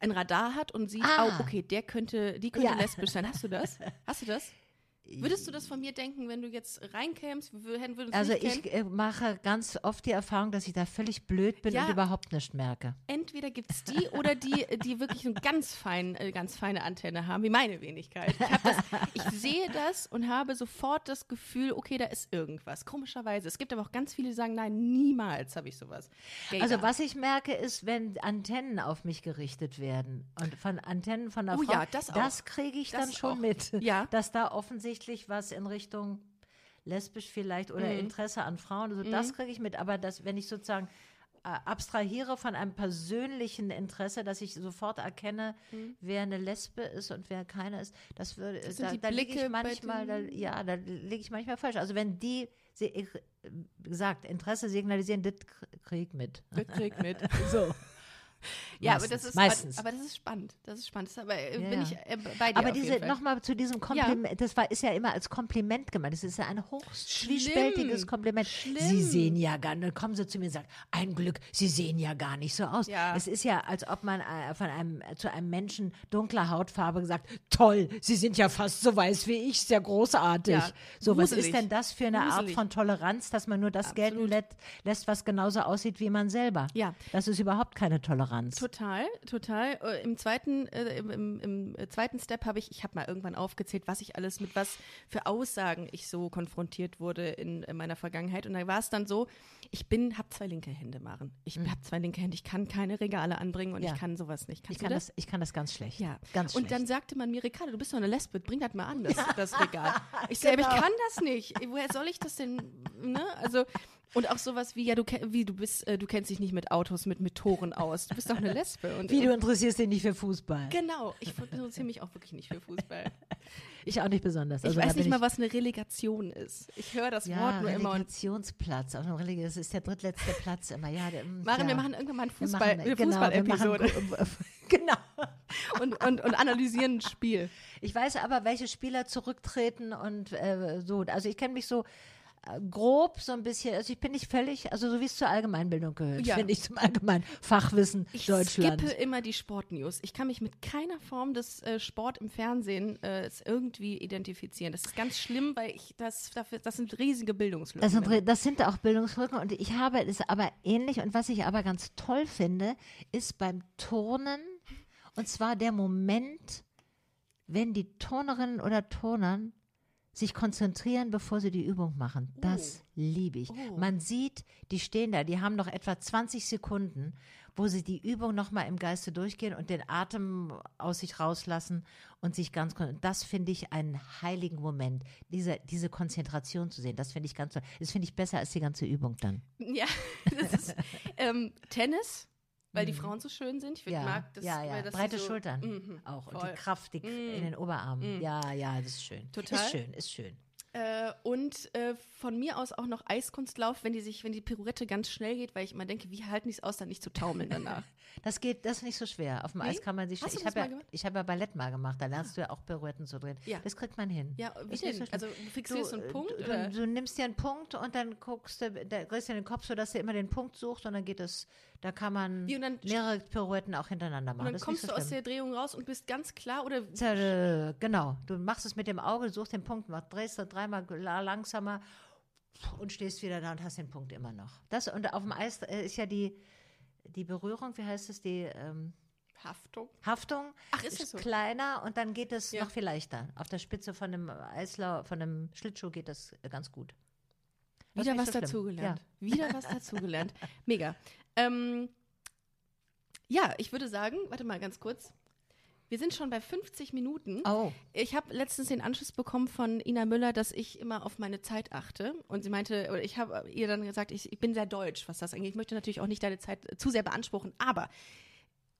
ein Radar hat und sieht, Ah. oh, okay, der könnte, die könnte Ja. lesbisch sein. Hast du das? Hast du das? Würdest du das von mir denken, wenn du jetzt reinkämst? Also ich äh, mache ganz oft die Erfahrung, dass ich da völlig blöd bin Ja. und überhaupt nicht merke. entweder gibt es die oder die, die wirklich eine ganz, fein, äh, ganz feine Antenne haben, wie meine Wenigkeit. Ich, das, ich sehe das und habe sofort das Gefühl, okay, da ist irgendwas. Komischerweise. Es gibt aber auch ganz viele, die sagen, nein, niemals habe ich sowas. Gaydar. Also was ich merke, ist, wenn Antennen auf mich gerichtet werden und von Antennen von der Oh Frau, ja, das auch. kriege ich Das dann schon auch. mit, Ja. dass da offensichtlich was in Richtung lesbisch vielleicht oder Mhm. Interesse an Frauen, also das kriege ich mit, aber das, wenn ich sozusagen äh, abstrahiere von einem persönlichen Interesse, dass ich sofort erkenne, wer eine Lesbe ist und wer keine ist, das würde, Mhm. sind da, da liege ich manchmal, da, ja, da liege ich manchmal falsch. Also wenn die, sie, wie gesagt, Interesse signalisieren, das kriege ich mit. Das kriegt mit. So. Ja, aber das ist meistens. aber das ist spannend. Das ist spannend. Das ist aber äh, Ja, bin ja. ich äh, bei dir Aber diese, nochmal zu diesem Kompliment, das war, ist ja immer als Kompliment gemeint. Das ist ja ein zwiespältiges Kompliment. Schlimm. Sie sehen ja gar nicht, dann kommen sie zu mir und sagen, ein Glück, Sie sehen ja gar nicht so aus. Ja. Es ist ja, als ob man äh, von einem, zu einem Menschen dunkler Hautfarbe gesagt, toll, Sie sind ja fast so weiß wie ich, sehr großartig. Ja, so, was gruselig. ist denn das für eine Art Gruselig. von Toleranz, dass man nur das gelten Absolut. lässt, lässt, was genauso aussieht wie man selber? Ja. Das ist überhaupt keine Toleranz. Total, total. Äh, Im zweiten, äh, im, im, im zweiten Step habe ich, ich habe mal irgendwann aufgezählt, was ich alles mit was für Aussagen ich so konfrontiert wurde in, in meiner Vergangenheit. Und da war es dann so, ich bin, habe zwei linke Hände, Maren. Ich habe zwei linke Hände, ich kann keine Regale anbringen und Mhm. Ja. ich kann sowas nicht. Kannst Ich kann das? das, ich kann das ganz schlecht. Ja, Ganz und dann schlecht. sagte man mir, Ricardo, du bist doch eine Lesbe, bring das mal an, das, das Regal. Ich sage, aber ich Genau. kann das nicht. Woher soll ich das denn? Ne? Also, und auch sowas wie, ja, du, wie, du bist, äh, du kennst dich nicht mit Autos, mit Motoren aus. Du bist doch eine Lesbe. Und, Wie, du interessierst dich nicht für Fußball? Genau, ich interessiere mich auch wirklich nicht für Fußball. Ich auch nicht besonders. Ich Also da weiß nicht mal, was eine Relegation ist. Ich höre das ja, Wort nur immer Relegationsplatz. Auf Religi das ist der drittletzte Platz immer. Ja, der, mm, Maren, ja. wir machen irgendwann mal ein Fußball, machen- eine genau, machen- Fußball-Episode genau. und, und, und analysieren ein Spiel. Ich weiß aber, welche Spieler zurücktreten und äh, so. Also ich kenne mich so grob so ein bisschen, also ich bin nicht völlig, also so wie es zur Allgemeinbildung gehört, Ja. finde ich zum allgemeinen Fachwissen Ich Deutschland. skippe immer die Sportnews. Ich kann mich mit keiner Form des äh, Sport im Fernsehen äh, irgendwie identifizieren. Das ist ganz schlimm, weil ich das dafür, das sind riesige Bildungslücken. Das sind, das sind auch Bildungslücken und ich habe es aber ähnlich und was ich aber ganz toll finde, ist beim Turnen und zwar der Moment, wenn die Turnerinnen oder Turnern sich konzentrieren, bevor sie die Übung machen. Das liebe ich. Oh. Man sieht, die stehen da, die haben noch etwa 20 Sekunden, wo sie die Übung nochmal im Geiste durchgehen und den Atem aus sich rauslassen und sich ganz kon- Das finde ich einen heiligen Moment, diese, diese Konzentration zu sehen. Das finde ich ganz toll. Das finde ich besser als die ganze Übung dann. Ja, das ist ähm, Tennis, weil die Frauen so schön sind. Ich find, Mhm. Ja, mag das. ja, ja. das Breite so, Schultern Mhm, auch und voll. die Kraft die, in den Oberarmen. Ja, ja, das ist schön. Total. Ist schön, ist schön. Äh, und äh, von mir aus auch noch Eiskunstlauf, wenn die sich, wenn die Pirouette ganz schnell geht, weil ich immer denke, wie halten die es aus, dann nicht zu taumeln danach. Das geht, das ist nicht so schwer. Auf dem Eis kann man sich. Hast du ich das habe ja, gemacht? ich habe ja Ballett mal gemacht. Da lernst du ja auch Pirouetten zu drehen. Ja. Das kriegt man hin. Ja, wie Ist denn? so. Also du fixierst einen Punkt Du, oder? du, du nimmst dir einen Punkt und dann guckst du, da drehst du den Kopf so, dass du immer den Punkt suchst und dann geht es. Da kann man Wie, dann- mehrere Pirouetten auch hintereinander machen. Und dann das ist kommst nicht du so aus der Drehung raus und bist ganz klar oder Tja, äh, Genau, du machst es mit dem Auge, suchst den Punkt, mach, drehst du dreimal la- langsamer und stehst wieder da und hast den Punkt immer noch. Das und auf dem Eis äh, ist ja die, die Berührung, wie heißt es, die ähm, Haftung. Haftung Ach, ist das so? kleiner und dann geht es Ja. noch viel leichter. Auf der Spitze von dem Eislau, von dem Schlittschuh geht das äh, ganz gut. Das ist Wieder was so dazugelernt. Wieder was dazugelernt. Mega. Ähm, ja, ich würde sagen, warte mal ganz kurz. Wir sind schon bei 50 Minuten. Oh, Ich habe letztens den Anschluss bekommen von Ina Müller, dass ich immer auf meine Zeit achte. Und sie meinte, oder ich habe ihr dann gesagt, ich, ich bin sehr deutsch, was das angeht. Ich möchte natürlich auch nicht deine Zeit zu sehr beanspruchen, aber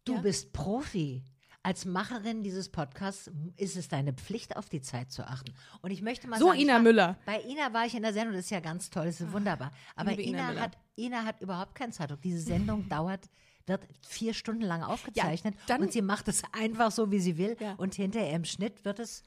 du Ja. bist Profi. Als Macherin dieses Podcasts ist es deine Pflicht, auf die Zeit zu achten. Und ich möchte mal So, sagen, Ina war- Müller. Bei Ina war ich in der Sendung, das ist ja ganz toll, das ist wunderbar. Aber Ina Ina, hat, Ina hat überhaupt keinen Zeitdruck. Diese Sendung dauert, wird vier Stunden lang aufgezeichnet dann- und sie macht es einfach so, wie sie will. Ja. Und hinterher im Schnitt wird es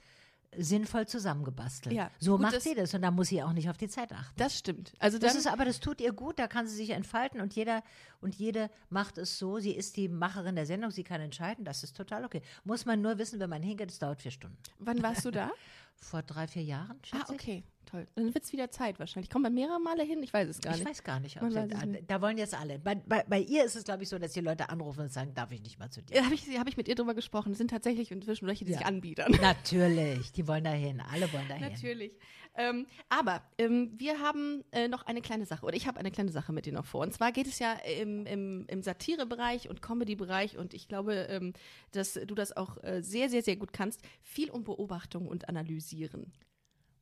sinnvoll zusammengebastelt. Ja, So macht das- sie das und da muss sie auch nicht auf die Zeit achten. Das stimmt. Also Das ist aber, das tut ihr gut, da kann sie sich entfalten und jeder und jede macht es so. Sie ist die Macherin der Sendung, sie kann entscheiden, das ist total okay. Muss man nur wissen, wenn man hingeht, es dauert vier Stunden. wann warst du da? Vor drei, vier Jahren, ah, schätze ich. okay, toll. Dann wird es wieder Zeit wahrscheinlich. Kommt man mehrere Male hin? Ich weiß es gar Ich nicht. weiß gar nicht. Sie, da, da wollen jetzt alle. Bei, bei, bei ihr ist es, glaube ich, so, dass die Leute anrufen und sagen, darf ich nicht mal zu dir? Ja, Habe ich, hab ich mit ihr drüber gesprochen. Es sind tatsächlich inzwischen welche, die Ja. sich anbieten. Natürlich, die wollen dahin. Alle wollen dahin. Natürlich. Ähm, aber ähm, wir haben äh, noch eine kleine Sache, oder ich habe eine kleine Sache mit dir noch vor. Und zwar geht es ja im, im, im Satire-Bereich und Comedy-Bereich, und ich glaube, ähm, dass du das auch äh, sehr, sehr, sehr gut kannst, viel um Beobachtung und Analysieren.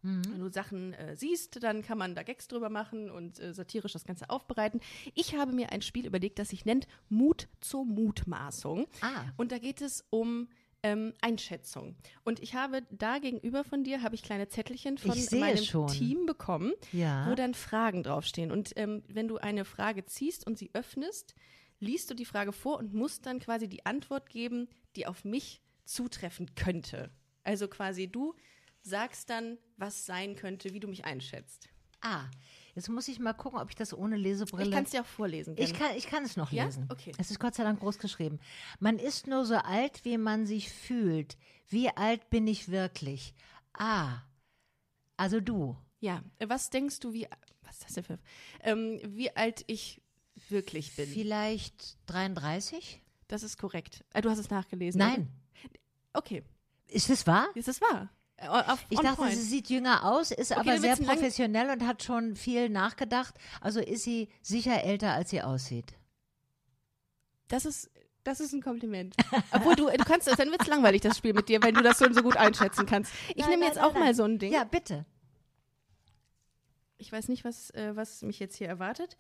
Wenn du Sachen äh, siehst, dann kann man da Gags drüber machen und äh, satirisch das Ganze aufbereiten. Ich habe mir ein Spiel überlegt, das sich nennt Mut zur Mutmaßung. Ah. Und da geht es um ähm, Einschätzung. Und ich habe da gegenüber von dir, habe ich kleine Zettelchen von meinem schon. Team bekommen, Ja. wo dann Fragen draufstehen. Und ähm, wenn du eine Frage ziehst und sie öffnest, liest du die Frage vor und musst dann quasi die Antwort geben, die auf mich zutreffen könnte. Also quasi du sagst dann, was sein könnte, wie du mich einschätzt. Ah, jetzt muss ich mal gucken, ob ich das ohne Lesebrille. Ich kann es dir auch vorlesen. Ich gerne. kann, ich kann es noch Ja? lesen. Okay. Es ist Gott sei Dank groß geschrieben. Man ist nur so alt, wie man sich fühlt. Wie alt bin ich wirklich? Ah, also du. Ja, was denkst du, wie, was ist das denn für, ähm, wie alt ich wirklich bin? Vielleicht 33? Das ist korrekt. Äh, du hast es nachgelesen. Nein. Oder? Okay, Ist das wahr? ist das wahr? Äh, Auf, Ich dachte, point. sie sieht jünger aus, ist aber dann sehr professionell und hat schon viel nachgedacht. Also ist sie sicher älter, als sie aussieht. das ist, das ist ein Kompliment. Obwohl du, du kannst, dann wird es langweilig, das Spiel mit dir, wenn du das so, so gut einschätzen kannst. Ich nehme jetzt nein, auch nein. mal so ein Ding. Ja, bitte. Ich weiß nicht, was, äh, was mich jetzt hier erwartet.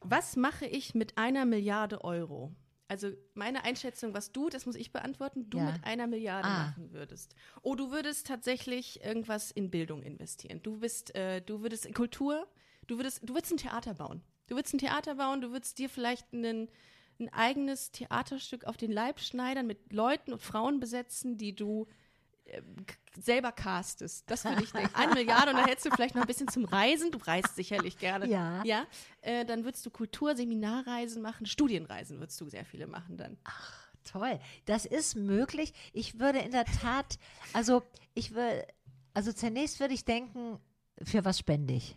Was mache ich mit einer Milliarde Euro? Also meine Einschätzung, was du, das muss ich beantworten, du Ja. mit einer Milliarde Ah. machen würdest. Oh, du würdest tatsächlich irgendwas in Bildung investieren. Du bist, äh, du würdest in Kultur, du würdest, du würdest ein Theater bauen. Du würdest ein Theater bauen, du würdest dir vielleicht einen, ein eigenes Theaterstück auf den Leib schneidern, mit Leuten und Frauen besetzen, die du selber castest. Das würde ich denken. Eine Milliarde und dann hättest du vielleicht noch ein bisschen zum Reisen. Du reist sicherlich gerne. Ja. Ja. Äh, dann würdest du Kultur, Seminarreisen machen, Studienreisen würdest du sehr viele machen dann. Toll. Das ist möglich. Ich würde in der Tat, also ich würde, also zunächst würde ich denken, für was spende ich?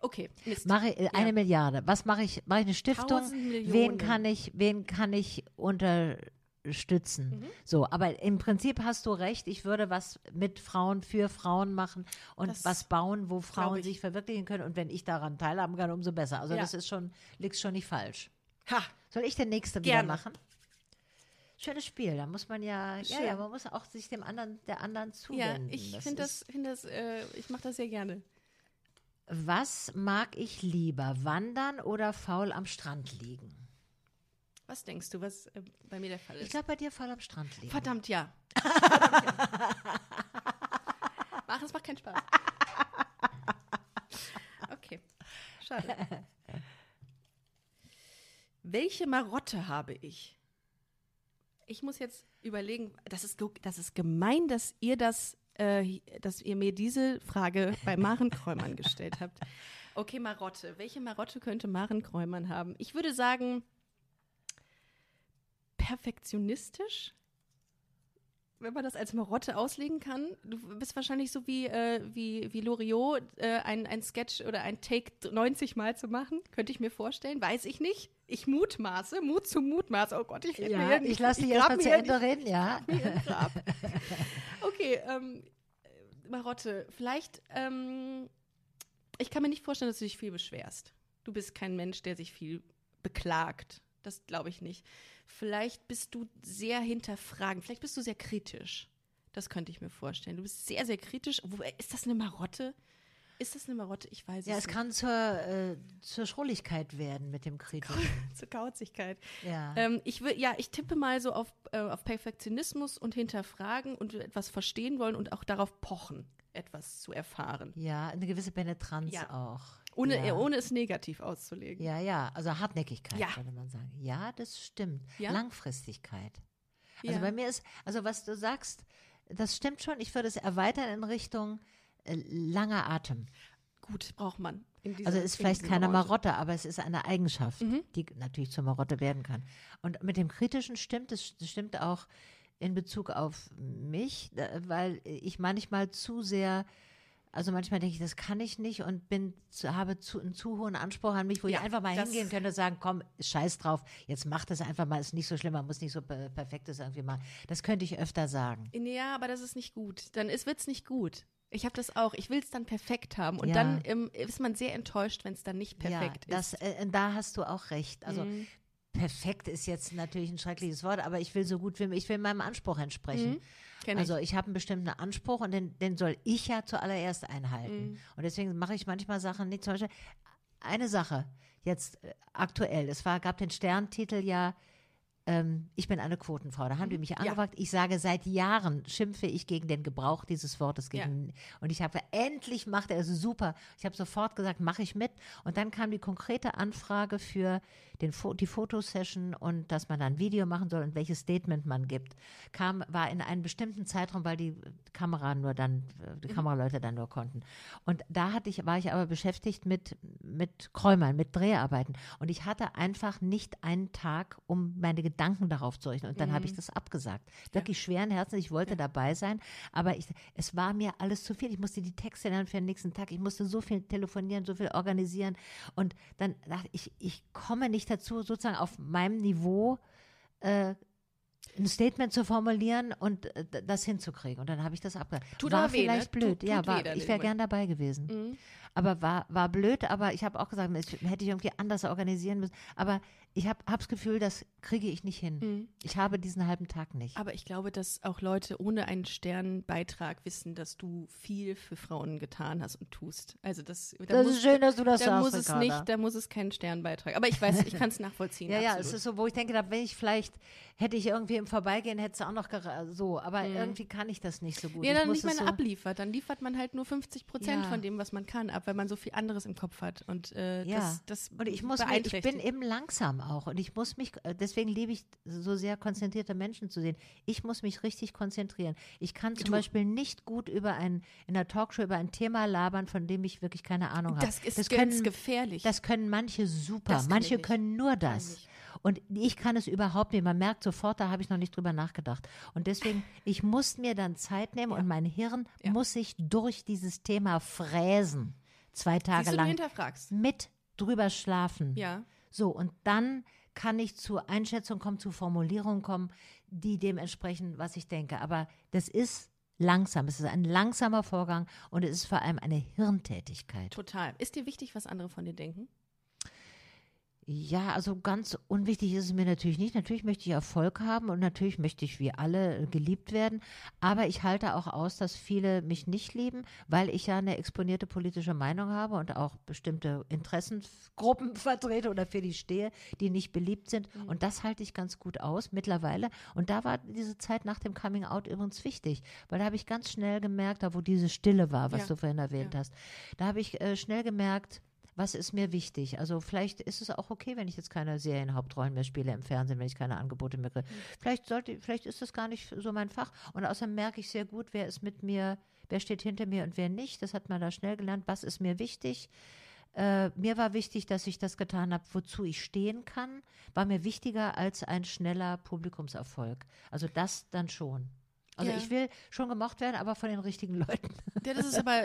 Okay, Mist. Mache äh, eine Milliarde. Was mache ich? Mache ich eine Stiftung? Wen kann ich, wen kann ich unterstützen? Mhm. So, aber im Prinzip hast du recht. Ich würde was mit Frauen für Frauen machen und Das was bauen, wo Frauen ich. sich verwirklichen können. Und wenn ich daran teilhaben kann, umso besser. Also Ja. das ist schon, liegt schon nicht falsch. Ha, Soll ich den nächste Gerne. wieder machen? Schönes Spiel, da muss man ja, ja, Schön. ja, man muss auch sich dem anderen, der anderen ja, zuwenden. ich finde das, find das äh, ich mache das sehr gerne. Was mag ich lieber, wandern oder faul am Strand liegen? Was denkst du, was äh, bei mir der Fall Ich ist? glaube, bei dir faul am Strand liegen. Verdammt, ja. Verdammt, ja. Mach, das macht keinen Spaß. Okay, schade. Welche Marotte habe ich? Ich muss jetzt überlegen, das ist, das ist gemein, dass ihr das, äh, dass ihr mir diese Frage bei Maren Kräumann gestellt habt. Okay, Marotte. Welche Marotte könnte Maren Kräumann haben? Ich würde sagen, perfektionistisch wenn man das als Marotte auslegen kann. Du bist wahrscheinlich so wie, äh, wie, wie Loriot, äh, ein, ein Sketch oder ein Take 90 Mal zu machen. Könnte ich mir vorstellen. Weiß ich nicht. Ich mutmaße. Mut zum Mutmaß. Oh Gott, ich red mir Ja, hier- ich lasse dich erstmal mir zu Ende reden, ja. mir. Okay, ähm, äh, Marotte, vielleicht, ähm, ich kann mir nicht vorstellen, dass du dich viel beschwerst. Du bist kein Mensch, der sich viel beklagt. Das glaube ich nicht. Vielleicht bist du sehr hinterfragend, vielleicht bist du sehr kritisch. Das könnte ich mir vorstellen. Du bist sehr, sehr kritisch. Wo, ist das eine Marotte? Ist das eine Marotte? Ich weiß Ja, es es kann zur, äh, zur Schrulligkeit werden mit dem Kritischen. nicht. Zur Kauzigkeit. Ja. Ähm, ich will, ja, ich tippe mal so auf, äh, auf Perfektionismus und hinterfragen und etwas verstehen wollen und auch darauf pochen, etwas zu erfahren. ja, eine gewisse Penetranz Ja. auch. Ohne, ja. ohne es negativ auszulegen. Ja, ja, also Hartnäckigkeit, Ja. würde man sagen. Ja, das stimmt. Ja? Langfristigkeit. Also bei mir ist, also was du sagst, das stimmt schon. Ich würde es erweitern in Richtung äh, langer Atem. Gut, braucht man. Dieser, Also ist vielleicht keine Branche. Marotte, aber es ist eine Eigenschaft, Mhm. die natürlich zur Marotte werden kann. Und mit dem Kritischen stimmt es, das stimmt auch in Bezug auf mich, weil ich manchmal zu sehr, also manchmal denke ich, das kann ich nicht und bin zu, habe zu, einen zu hohen Anspruch an mich, wo Ja, ich einfach mal hingehen könnte und sagen, komm, scheiß drauf, jetzt mach das einfach mal, ist nicht so schlimm, man muss nicht so per- perfektes irgendwie machen. Das könnte ich öfter sagen. Ja, aber das ist nicht gut. Dann wird es nicht gut. Ich habe das auch. Ich will es dann perfekt haben. Und Ja. dann ähm, ist man sehr enttäuscht, wenn es dann nicht perfekt ja, das, ist. äh, da hast du auch recht. Also Mhm. Perfekt ist jetzt natürlich ein schreckliches Wort, aber ich will so gut wie ich will meinem Anspruch entsprechen. Mhm. Also ich habe einen bestimmten Anspruch und den, den soll ich ja zuallererst einhalten. Mhm. Und deswegen mache ich manchmal Sachen nicht. Zum Beispiel eine Sache jetzt äh, aktuell. Es war gab den Sterntitel ja. Ähm, ich bin eine Quotenfrau. Da haben die mich Ja. angefragt. Ich sage seit Jahren schimpfe ich gegen den Gebrauch dieses Wortes gegen und ich habe endlich macht er es super. Ich habe sofort gesagt, mache ich mit. Und dann kam die konkrete Anfrage für den die Fotosession und dass man dann ein Video machen soll und welches Statement man gibt. Kam war in einem bestimmten Zeitraum, weil die Kamera nur dann die Kameraleute dann nur konnten. Und da hatte ich war ich aber beschäftigt mit mit Kräumern, mit Dreharbeiten und ich hatte einfach nicht einen Tag, um meine Gedanken darauf zu richten und dann habe ich das abgesagt. Wirklich schweren Herzens, ich wollte dabei sein, aber ich, es war mir alles zu viel. Ich musste die Texte dann für den nächsten Tag, ich musste so viel telefonieren, so viel organisieren und dann dachte ich, ich komme nicht dazu, sozusagen auf meinem Niveau äh, ein Statement zu formulieren und äh, das hinzukriegen. Und dann habe ich das abgehakt. Tut war weh, ne? vielleicht blöd, Tut- ja, tut war, ich wäre gern dabei gewesen. Mhm. Aber war, war blöd, aber ich habe auch gesagt, das hätte ich irgendwie anders organisieren müssen. Aber ich habe das Gefühl, das kriege ich nicht hin. Mhm. Ich habe diesen halben Tag nicht. Aber ich glaube, dass auch Leute ohne einen Sternbeitrag wissen, dass du viel für Frauen getan hast und tust. Also das, da das muss, ist schön, dass du das da sagst, muss es nicht, da muss es keinen Sternbeitrag. Aber ich weiß, ich kann es nachvollziehen. Ja, ja, absolut. es ist so, wo ich denke, da wenn ich vielleicht, hätte ich irgendwie im Vorbeigehen, hätte es auch noch so, aber irgendwie kann ich das nicht so gut. Mhm. Ja, dann muss nicht mal so, abliefert. Dann liefert man halt nur 50 Prozent Ja. von dem, was man kann, ab, weil man so viel anderes im Kopf hat. Und äh, Ja, das, das und ich muss mich, ich bin eben langsam auch und ich muss mich, äh, deswegen liebe ich so sehr konzentrierte Menschen zu sehen. Ich muss mich richtig konzentrieren. Ich kann zum Du- Beispiel nicht gut über ein, in der Talkshow über ein Thema labern, von dem ich wirklich keine Ahnung habe. das ist das ganz können, gefährlich. das können manche super, manche können nur das. Und ich kann es überhaupt nicht. Man merkt sofort, da habe ich noch nicht drüber nachgedacht. Und deswegen, ich muss mir dann Zeit nehmen und mein Hirn Ja. muss sich durch dieses Thema fräsen. Zwei Tage Siehst du, du lang hinterfragst. mit drüber schlafen. Ja. So, und dann kann ich zur Einschätzung kommen, zu Formulierungen kommen, die dem entsprechen, was ich denke. Aber das ist langsam. Es ist ein langsamer Vorgang und es ist vor allem eine Hirntätigkeit. Total. Ist dir wichtig, was andere von dir denken? Ja, also ganz unwichtig ist es mir natürlich nicht. Natürlich möchte ich Erfolg haben und natürlich möchte ich wie alle äh, geliebt werden. Aber ich halte auch aus, dass viele mich nicht lieben, weil ich ja eine exponierte politische Meinung habe und auch bestimmte Interessengruppen vertrete oder für die stehe, die nicht beliebt sind. Und das halte ich ganz gut aus mittlerweile. Und da war diese Zeit nach dem Coming Out übrigens wichtig, weil da habe ich ganz schnell gemerkt, da wo diese Stille war, was Ja. du vorhin erwähnt Ja. hast, da habe ich äh, schnell gemerkt, was ist mir wichtig? Also vielleicht ist es auch okay, wenn ich jetzt keine Serienhauptrollen mehr spiele im Fernsehen, wenn ich keine Angebote mehr kriege. Vielleicht sollte, vielleicht ist das gar nicht so mein Fach. Und außerdem merke ich sehr gut, wer ist mit mir, wer steht hinter mir und wer nicht. Das hat man da schnell gelernt. Was ist mir wichtig? Äh, mir war wichtig, dass ich das getan habe, wozu ich stehen kann. War mir wichtiger als ein schneller Publikumserfolg. Also das dann schon. Also Ja. ich will schon gemocht werden, aber von den richtigen Leuten. Ja, das ist aber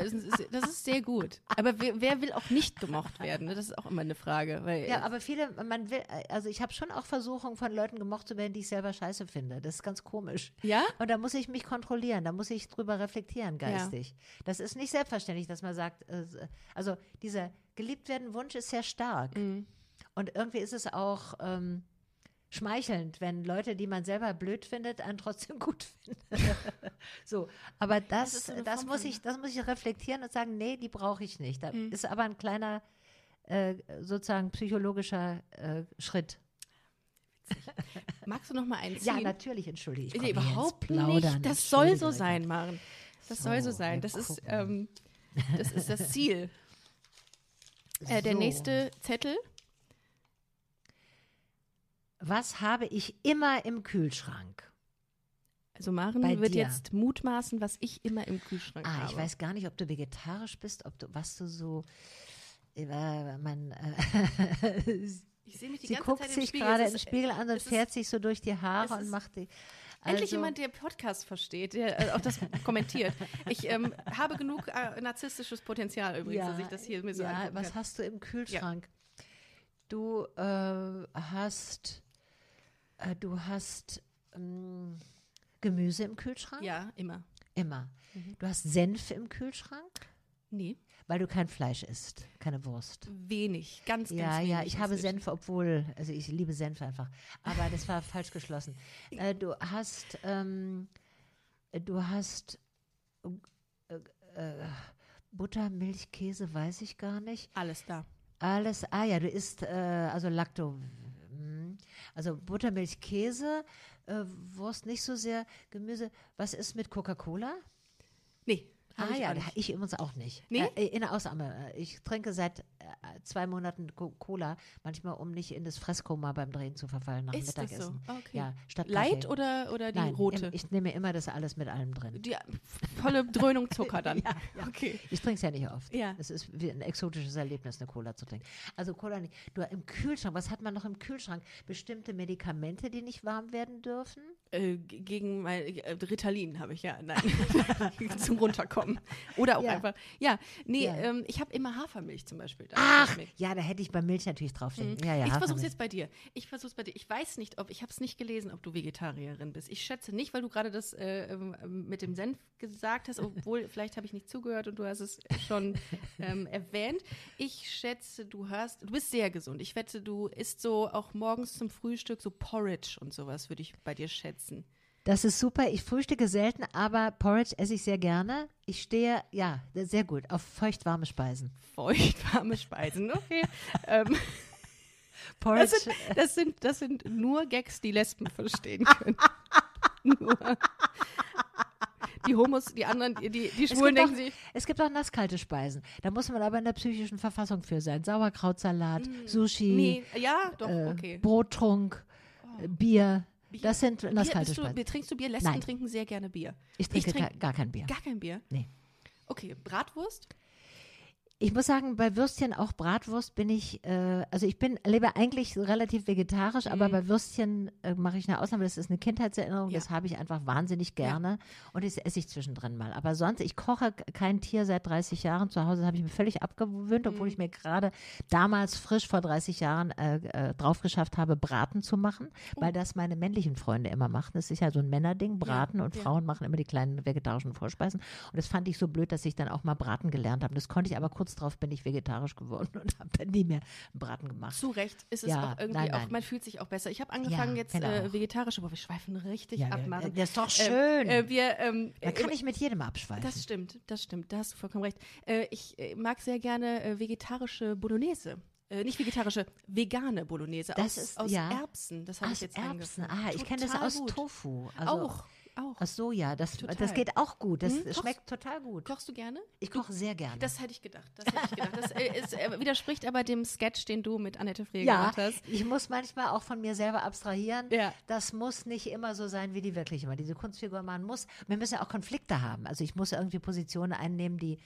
das ist sehr gut. Aber wer, wer will auch nicht gemocht werden? Das ist auch immer eine Frage. Ja, aber viele, man will, also ich habe schon auch Versuchungen von Leuten gemocht zu werden, die ich selber scheiße finde. Das ist ganz komisch. ja? Und da muss ich mich kontrollieren, da muss ich drüber reflektieren geistig. Das ist nicht selbstverständlich, dass man sagt, äh, also dieser geliebt werden Wunsch ist sehr stark. Mhm. Und irgendwie ist es auch, ähm, schmeichelnd, wenn Leute, die man selber blöd findet, einen trotzdem gut finden. so, aber das, Das so das, muss ich, das muss ich reflektieren und sagen, nee, die brauche ich nicht. Da Mhm. ist aber ein kleiner, äh, sozusagen psychologischer äh, Schritt. Magst du noch mal einen Ja, ziehen? natürlich, entschuldige ich. Nee, überhaupt Plaudern. nicht. Das soll so sein, Maren. Das soll so So, sein. Das ist, ähm, das ist das Ziel. Äh, der So. nächste Zettel. Was habe ich immer im Kühlschrank? Also Maren Bei wird dir. jetzt mutmaßen, was ich immer im Kühlschrank Ah, habe. ich weiß gar nicht, ob du vegetarisch bist, ob du, was du so, äh, man, äh, Ich sehe mich die sie ganze guckt Zeit im sich gerade im Spiegel an und es ist- fährt sich so durch die Haare und macht die. Endlich also- jemand, der Podcast versteht, der äh, auch das kommentiert. Ich ähm, habe genug äh, narzisstisches Potenzial übrigens, dass ich das hier mir so ja, was hast du im Kühlschrank? Du äh, hast, äh, du hast ähm, Gemüse im Kühlschrank? Ja, immer. Immer. Mhm. Du hast Senf im Kühlschrank, Nee, weil du kein Fleisch isst, keine Wurst. wenig, ganz, ganz Ja, wenig. ja, ich habe. Senf, obwohl, also ich liebe Senf einfach. Aber das war falsch geschlossen. Äh, du hast, ähm, äh, du hast äh, äh, Butter, Milch, Käse, weiß ich gar nicht. Alles da. Alles, ah ja, du isst, äh, also Lacto. Also Butter, Milch, Käse, äh, Wurst nicht so sehr, Gemüse. Was ist mit Coca-Cola? Nee, Ah ich ja, ich übrigens auch nicht. Nee? Äh, in der Ausnahme. Äh, Ich trinke seit äh, zwei Monaten Co Cola, manchmal um nicht in das Fresskoma beim Drehen zu verfallen nach dem Ist das so? Mittagessen. Okay. Ja, statt Light Kaffee. oder, oder die Nein, rote? im- ich nehme immer das alles mit allem drin. die volle Dröhnung Zucker dann. Ja, ja. Okay. Ich trinke es ja nicht oft. Ja. Es ist wie ein exotisches Erlebnis, eine Cola zu trinken. Also Cola nicht. Du im Kühlschrank, was hat man noch im Kühlschrank? Bestimmte Medikamente, die nicht warm werden dürfen? Äh, gegen mein äh, Ritalin habe ich ja, nein, zum Runterkommen. Oder auch Ja. einfach, ja, nee, Ja. ähm, ich habe immer Hafermilch zum Beispiel. da. Ach, ja, da hätte ich bei Milch natürlich draufstehen. Ja, ja, Mhm. ich versuche es jetzt bei dir. Ich versuche es bei dir. Ich weiß nicht, ob, ich habe es nicht gelesen, ob du Vegetarierin bist. Ich schätze nicht, weil du gerade das äh, ähm, mit dem Senf gesagt hast, obwohl vielleicht habe ich nicht zugehört und du hast es schon ähm, erwähnt. Ich schätze, du hast, du bist sehr gesund. Ich wette, du isst so auch morgens zum Frühstück so Porridge und sowas, würde ich bei dir schätzen. Das ist super. Ich frühstücke selten, aber Porridge esse ich sehr gerne. Ich stehe, ja, sehr gut, auf feuchtwarme Speisen. Feuchtwarme Speisen, okay. ähm, Porridge, das, sind, das, sind, das sind nur Gags, die Lesben verstehen können. nur. Die Homos, die anderen, die, die Schwulen auch, denken sich, es gibt auch nasskalte Speisen. Da muss man aber in der psychischen Verfassung für sein. Sauerkrautsalat, Sushi, Mm. nee, ja, doch, äh, okay. Brottrunk, äh, Bier. Das sind Bier, nasskalte bist du. Bier, trinkst du Bier? Lesben Nein. trinken sehr gerne Bier. Ich trinke trink- gar, gar kein Bier. Gar kein Bier? Nee. Okay, Bratwurst? Ich muss sagen, bei Würstchen, auch Bratwurst, bin ich, äh, also ich bin, lebe eigentlich relativ vegetarisch, aber bei Würstchen äh, mache ich eine Ausnahme. Das ist eine Kindheitserinnerung, Mhm. Ja. das habe ich einfach wahnsinnig gerne und das esse ich zwischendrin mal. Aber sonst, ich koche kein Tier seit 30 Jahren. Zu Hause habe ich mir völlig abgewöhnt, obwohl Mhm. ich mir gerade damals frisch vor 30 Jahren äh, äh, drauf geschafft habe, Braten zu machen, Oh. weil das meine männlichen Freunde immer machen. Das ist ja so ein Männerding, Braten und ja. Frauen machen immer die kleinen vegetarischen Vorspeisen. Und das fand ich so blöd, dass ich dann auch mal Braten gelernt habe. Das konnte ich aber kurz darauf bin ich vegetarisch geworden und habe dann nie mehr einen Braten gemacht. Zu Recht ist es Ja, auch irgendwie nein, auch, nein. man fühlt sich auch besser. Ich habe angefangen Ja, jetzt genau. äh, vegetarisch, aber wir schweifen richtig Ja, ab, Maren. das ist doch Äh, schön. Äh, wir, ähm, da kann äh, ich mit jedem abschweifen. Das stimmt, das stimmt, da hast du vollkommen recht. Äh, ich äh, mag sehr gerne vegetarische Bolognese. Äh, nicht vegetarische, vegane Bolognese Das aus, ist- aus ja. Erbsen. Das habe ich jetzt Erbsen. Ah, ich kenne das aus gut. Tofu. Also Auch, auch. Aus Soja. Das, Total. das geht auch gut. Das Hm, kochst- schmeckt total gut. Kochst du gerne? Ich koche sehr gerne. Das hätte ich gedacht. Das hätte ich gedacht. Das äh, ist, äh, widerspricht aber dem Sketch, den du mit Annette Frey ja, gemacht hast. ich muss manchmal auch von mir selber abstrahieren. Ja. Das muss nicht immer so sein, wie die wirklich immer. Diese Kunstfigur, man muss, wir müssen ja auch Konflikte haben. Also ich muss irgendwie Positionen einnehmen, die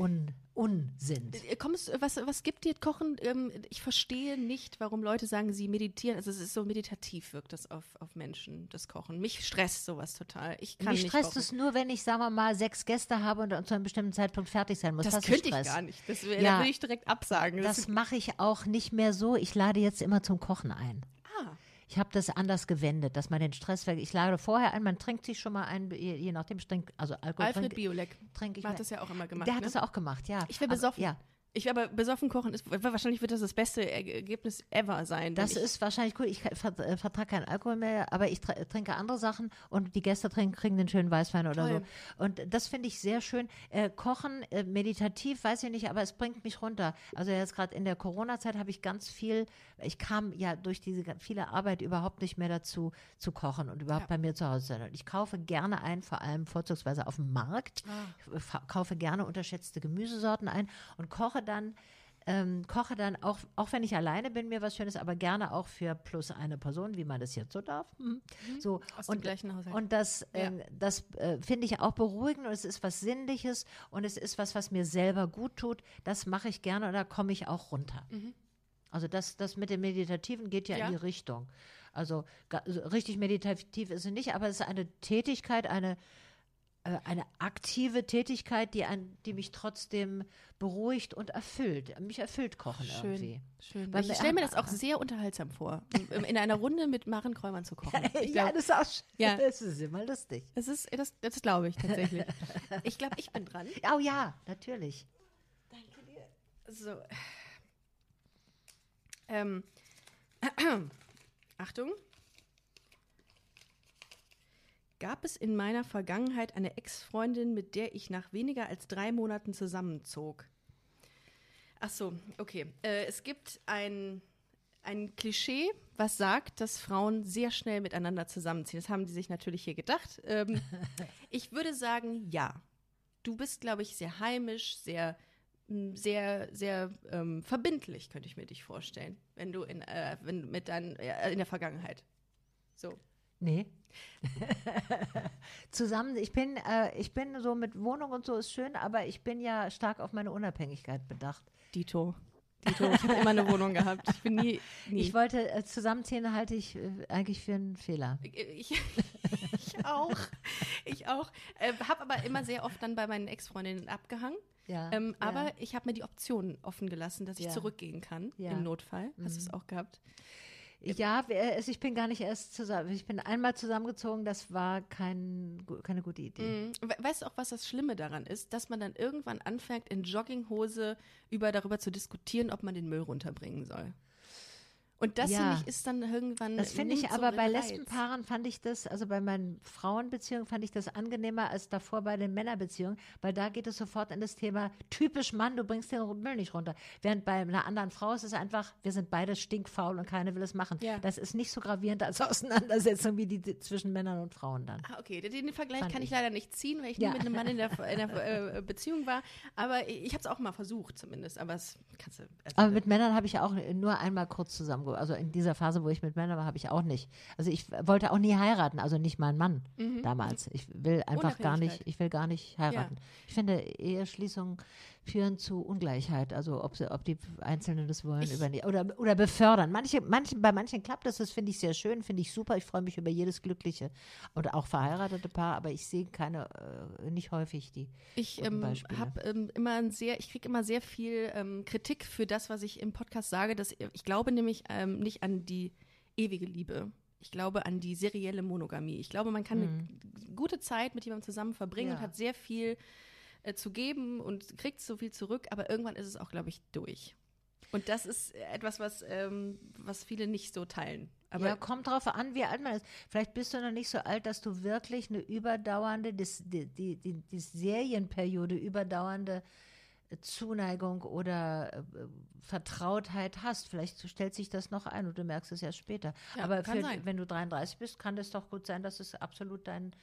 un, un sind. Äh, Kommst, was, was gibt dir Kochen? Ähm, ich verstehe nicht, warum Leute sagen, sie meditieren. Also es ist so meditativ, wirkt das auf, auf Menschen, das Kochen. Mich stresst sowas total. Ich kann Mich nicht stresst kochen. es nur, wenn ich, sagen wir mal, sechs Gäste habe und zu einem bestimmten Zeitpunkt fertig sein muss. Das, ist könnte ich gar nicht. Das, Ja. Da würde ich direkt absagen. Das mache ich auch nicht mehr so. Ich lade jetzt immer zum Kochen ein. Ich habe das anders gewendet, dass man den Stress weg. Ich lade vorher ein, man trinkt sich schon mal ein, je, je nachdem, trink, also Alkohol Alfred trinke Biolek trink ich. hat das ja auch immer gemacht. Der hat ne? das auch gemacht, ja. Ich wär Aber- besoffen. Ja. Ich aber besoffen kochen ist wahrscheinlich wird das das beste Ergebnis ever sein. Das ist wahrscheinlich cool. Ich äh, vertrage keinen Alkohol mehr, aber ich trinke andere Sachen und die Gäste trinken, kriegen den schönen Weißwein oder Toll. so. Und das finde ich sehr schön. Äh, kochen, äh, meditativ, weiß ich nicht, aber es bringt mich runter. Also jetzt gerade in der Corona-Zeit habe ich ganz viel, ich kam ja durch diese viele Arbeit überhaupt nicht mehr dazu zu kochen und überhaupt ja. bei mir zu Hause sein. Und ich kaufe gerne ein, vor allem vorzugsweise auf dem Markt. Ah. Ich kaufe gerne unterschätzte Gemüsesorten ein und koche koche dann, ähm, koche dann auch, auch wenn ich alleine bin, mir was Schönes, aber gerne auch für plus eine Person, wie man das jetzt so darf. Mhm. So Aus und, dem gleichen Haushalt. Und das, ja. äh, das äh, finde ich auch beruhigend und es ist was Sinnliches und es ist was, was mir selber gut tut. Das mache ich gerne und da komme ich auch runter. Mhm. Also das, das mit dem Meditativen geht ja, ja. in die Richtung. Also, also richtig meditativ ist es nicht, aber es ist eine Tätigkeit, eine eine aktive Tätigkeit, die, ein, die mich trotzdem beruhigt und erfüllt. Mich erfüllt Kochen schön, irgendwie. Schön. Weil ich stelle mir das auch sehr unterhaltsam vor, in einer Runde mit Maren Kräumann zu kochen. Ich glaub, ja, das ist auch schön. Ja. Das ist immer lustig. Das ist, das, das glaube ich tatsächlich. ich glaube, ich bin dran. Oh ja, natürlich. Danke dir. So. Ähm. Achtung. Gab es in meiner Vergangenheit eine Ex-Freundin, mit der ich nach weniger als drei Monaten zusammenzog? Ach so, okay. Äh, es gibt ein, ein Klischee, was sagt, dass Frauen sehr schnell miteinander zusammenziehen. Das haben die sich natürlich hier gedacht. Ähm, ich würde sagen, ja. Du bist, glaube ich, sehr heimisch, sehr sehr, sehr ähm, verbindlich, könnte ich mir dich vorstellen, wenn du in, äh, wenn, mit dein, äh, in der Vergangenheit. So. Nee. Zusammen, ich bin, äh, ich bin so mit Wohnung und so ist schön, aber ich bin ja stark auf meine Unabhängigkeit bedacht. Dito. Dito, ich habe immer eine Wohnung gehabt. Ich bin nie. nie. Ich wollte äh, zusammenziehen, halte ich äh, eigentlich für einen Fehler. Ich, ich auch. Ich auch. Äh, habe aber immer sehr oft dann bei meinen Ex-Freundinnen abgehangen. Ja, ähm, ja. Aber ich habe mir die Option offen gelassen, dass ich ja. zurückgehen kann im Notfall. Hast du es mhm. auch gehabt? Ja, also ich bin gar nicht erst zusammen. Ich bin einmal zusammengezogen, das war kein, keine gute Idee. Mhm. Weißt du auch, was das Schlimme daran ist? Dass man dann irgendwann anfängt, in Jogginghose über darüber zu diskutieren, ob man den Müll runterbringen soll. Und das, ja. finde ich, ist dann irgendwann. Das finde ich aber so bei Lesbenpaaren fand ich das, also bei meinen Frauenbeziehungen fand ich das angenehmer als davor bei den Männerbeziehungen, weil da geht es sofort in das Thema typisch Mann, du bringst den Müll nicht runter. Während bei einer anderen Frau ist es einfach, wir sind beide stinkfaul und keine will es machen. Ja. Das ist nicht so gravierend als Auseinandersetzung wie die, zwischen Männern und Frauen dann. Ah, okay, den, Vergleich fand kann ich. ich. leider nicht ziehen, weil ich ja. nie mit einem Mann in der, in der äh, Beziehung war. Aber ich habe es auch mal versucht, zumindest. Aber es kannst du. Also aber mit Männern habe ich auch nur einmal kurz zusammen also in dieser Phase, wo ich mit Männern war, habe ich auch nicht. Also ich wollte auch nie heiraten, also nicht mein Mann mhm. damals. Ich will einfach gar nicht, ich will gar nicht heiraten. Ja. Ich finde, Eheschließungen führen zu Ungleichheit, also ob, sie, ob die Einzelnen das wollen ich, oder, oder befördern. Manche, manche, bei manchen klappt das, das finde ich sehr schön, finde ich super. Ich freue mich über jedes glückliche oder auch verheiratete Paar, aber ich sehe keine, äh, nicht häufig die. Ich ähm, habe ähm, immer ein sehr, ich kriege immer sehr viel ähm, Kritik für das, was ich im Podcast sage. Dass, ich glaube nämlich ähm, nicht an die ewige Liebe. Ich glaube an die serielle Monogamie. Ich glaube, man kann mhm. eine gute Zeit mit jemandem zusammen verbringen ja. und hat sehr viel äh, zu geben und kriegt so viel zurück, aber irgendwann ist es auch, glaube ich, durch. Und das ist etwas, was, ähm, was viele nicht so teilen. Aber ja, kommt drauf an, wie alt man ist. Vielleicht bist du noch nicht so alt, dass du wirklich eine überdauernde, die, die, die, die Serienperiode überdauernde Zuneigung oder äh, Vertrautheit hast. Vielleicht stellt sich das noch ein und du merkst es ja später. Ja, Aber für, wenn du 33 bist, kann es doch gut sein, dass es absolut dein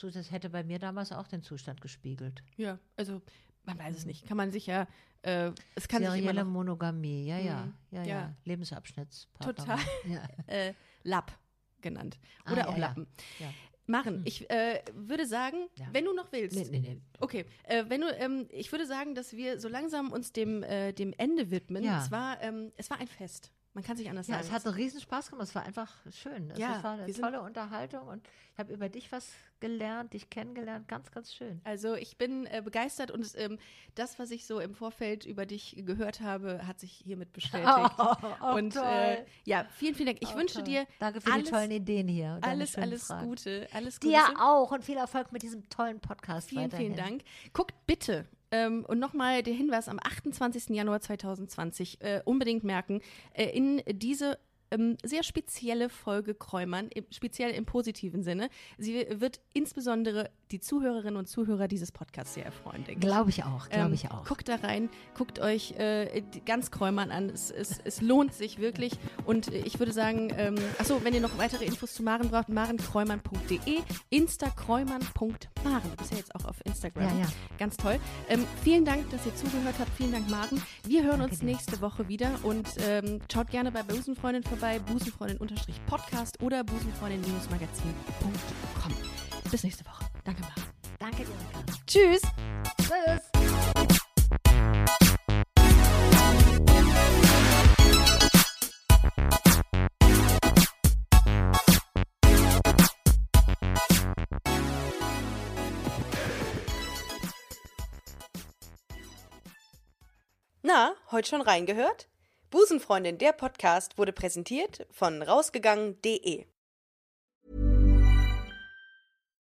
das hätte bei mir damals auch den Zustand gespiegelt. Ja, also man weiß es nicht. Kann man sich ja, äh, es kann Serielle sich immer noch, Monogamie, ja, ja, mhm. ja, ja, ja. Lebensabschnittspartner. Total. Ja. äh, Lapp genannt. Ah, Oder ah, auch Lappen. Ja. Machen. Hm. Ich äh, würde sagen, ja. wenn du noch willst. Nee, nee, nee. Okay, äh, wenn du, ähm, ich würde sagen, dass wir so langsam uns dem, äh, dem Ende widmen. Ja. Es, war, ähm, es war ein Fest. Man kann sich anders ja, sagen. Ja, es hat einen riesen Spaß gemacht. Es war einfach schön. Es ja, war eine tolle Unterhaltung und ich habe über dich was gelernt, dich kennengelernt. Ganz, ganz schön. Also ich bin äh, begeistert und ähm, das, was ich so im Vorfeld über dich gehört habe, hat sich hiermit bestätigt. Oh, oh, und äh, ja, vielen, vielen Dank. Ich oh, wünsche toll. dir Danke für alles, die tollen Ideen hier. Alles, alles Fragen. Gute. Alles Gute. Dir auch und viel Erfolg mit diesem tollen Podcast. Vielen, weiterhin. vielen Dank. Guckt bitte Ähm, und nochmal der Hinweis am 28. Januar 2020 äh, unbedingt merken, äh, in diese ähm, sehr spezielle Folge Kräumern, im, speziell im positiven Sinne. Sie wird insbesondere die Zuhörerinnen und Zuhörer dieses Podcasts sehr erfreuen, denke ich. Glaube ich auch, glaube ähm, ich auch. Guckt da rein, guckt euch äh, ganz Kräumern an. Es, es, es, lohnt sich wirklich. Und ich würde sagen, ähm, achso, wenn ihr noch weitere Infos zu Maren braucht, marenkräumern.de, instakräumern.maren. Du bist ja jetzt auch auf Instagram. Ja, ja. Ganz toll. Ähm, vielen Dank, dass ihr zugehört habt. Vielen Dank, Maren. Wir hören Danke uns dir. nächste Woche wieder und ähm, schaut gerne bei Busenfreundin vorbei, busenfreundin-podcast oder busenfreundin-magazin.com. Bis nächste Woche. Danke, Maren. Danke dir, Ricardo. Tschüss. Tschüss. Na, heute schon reingehört? Busenfreundin, der Podcast wurde präsentiert von rausgegangen.de.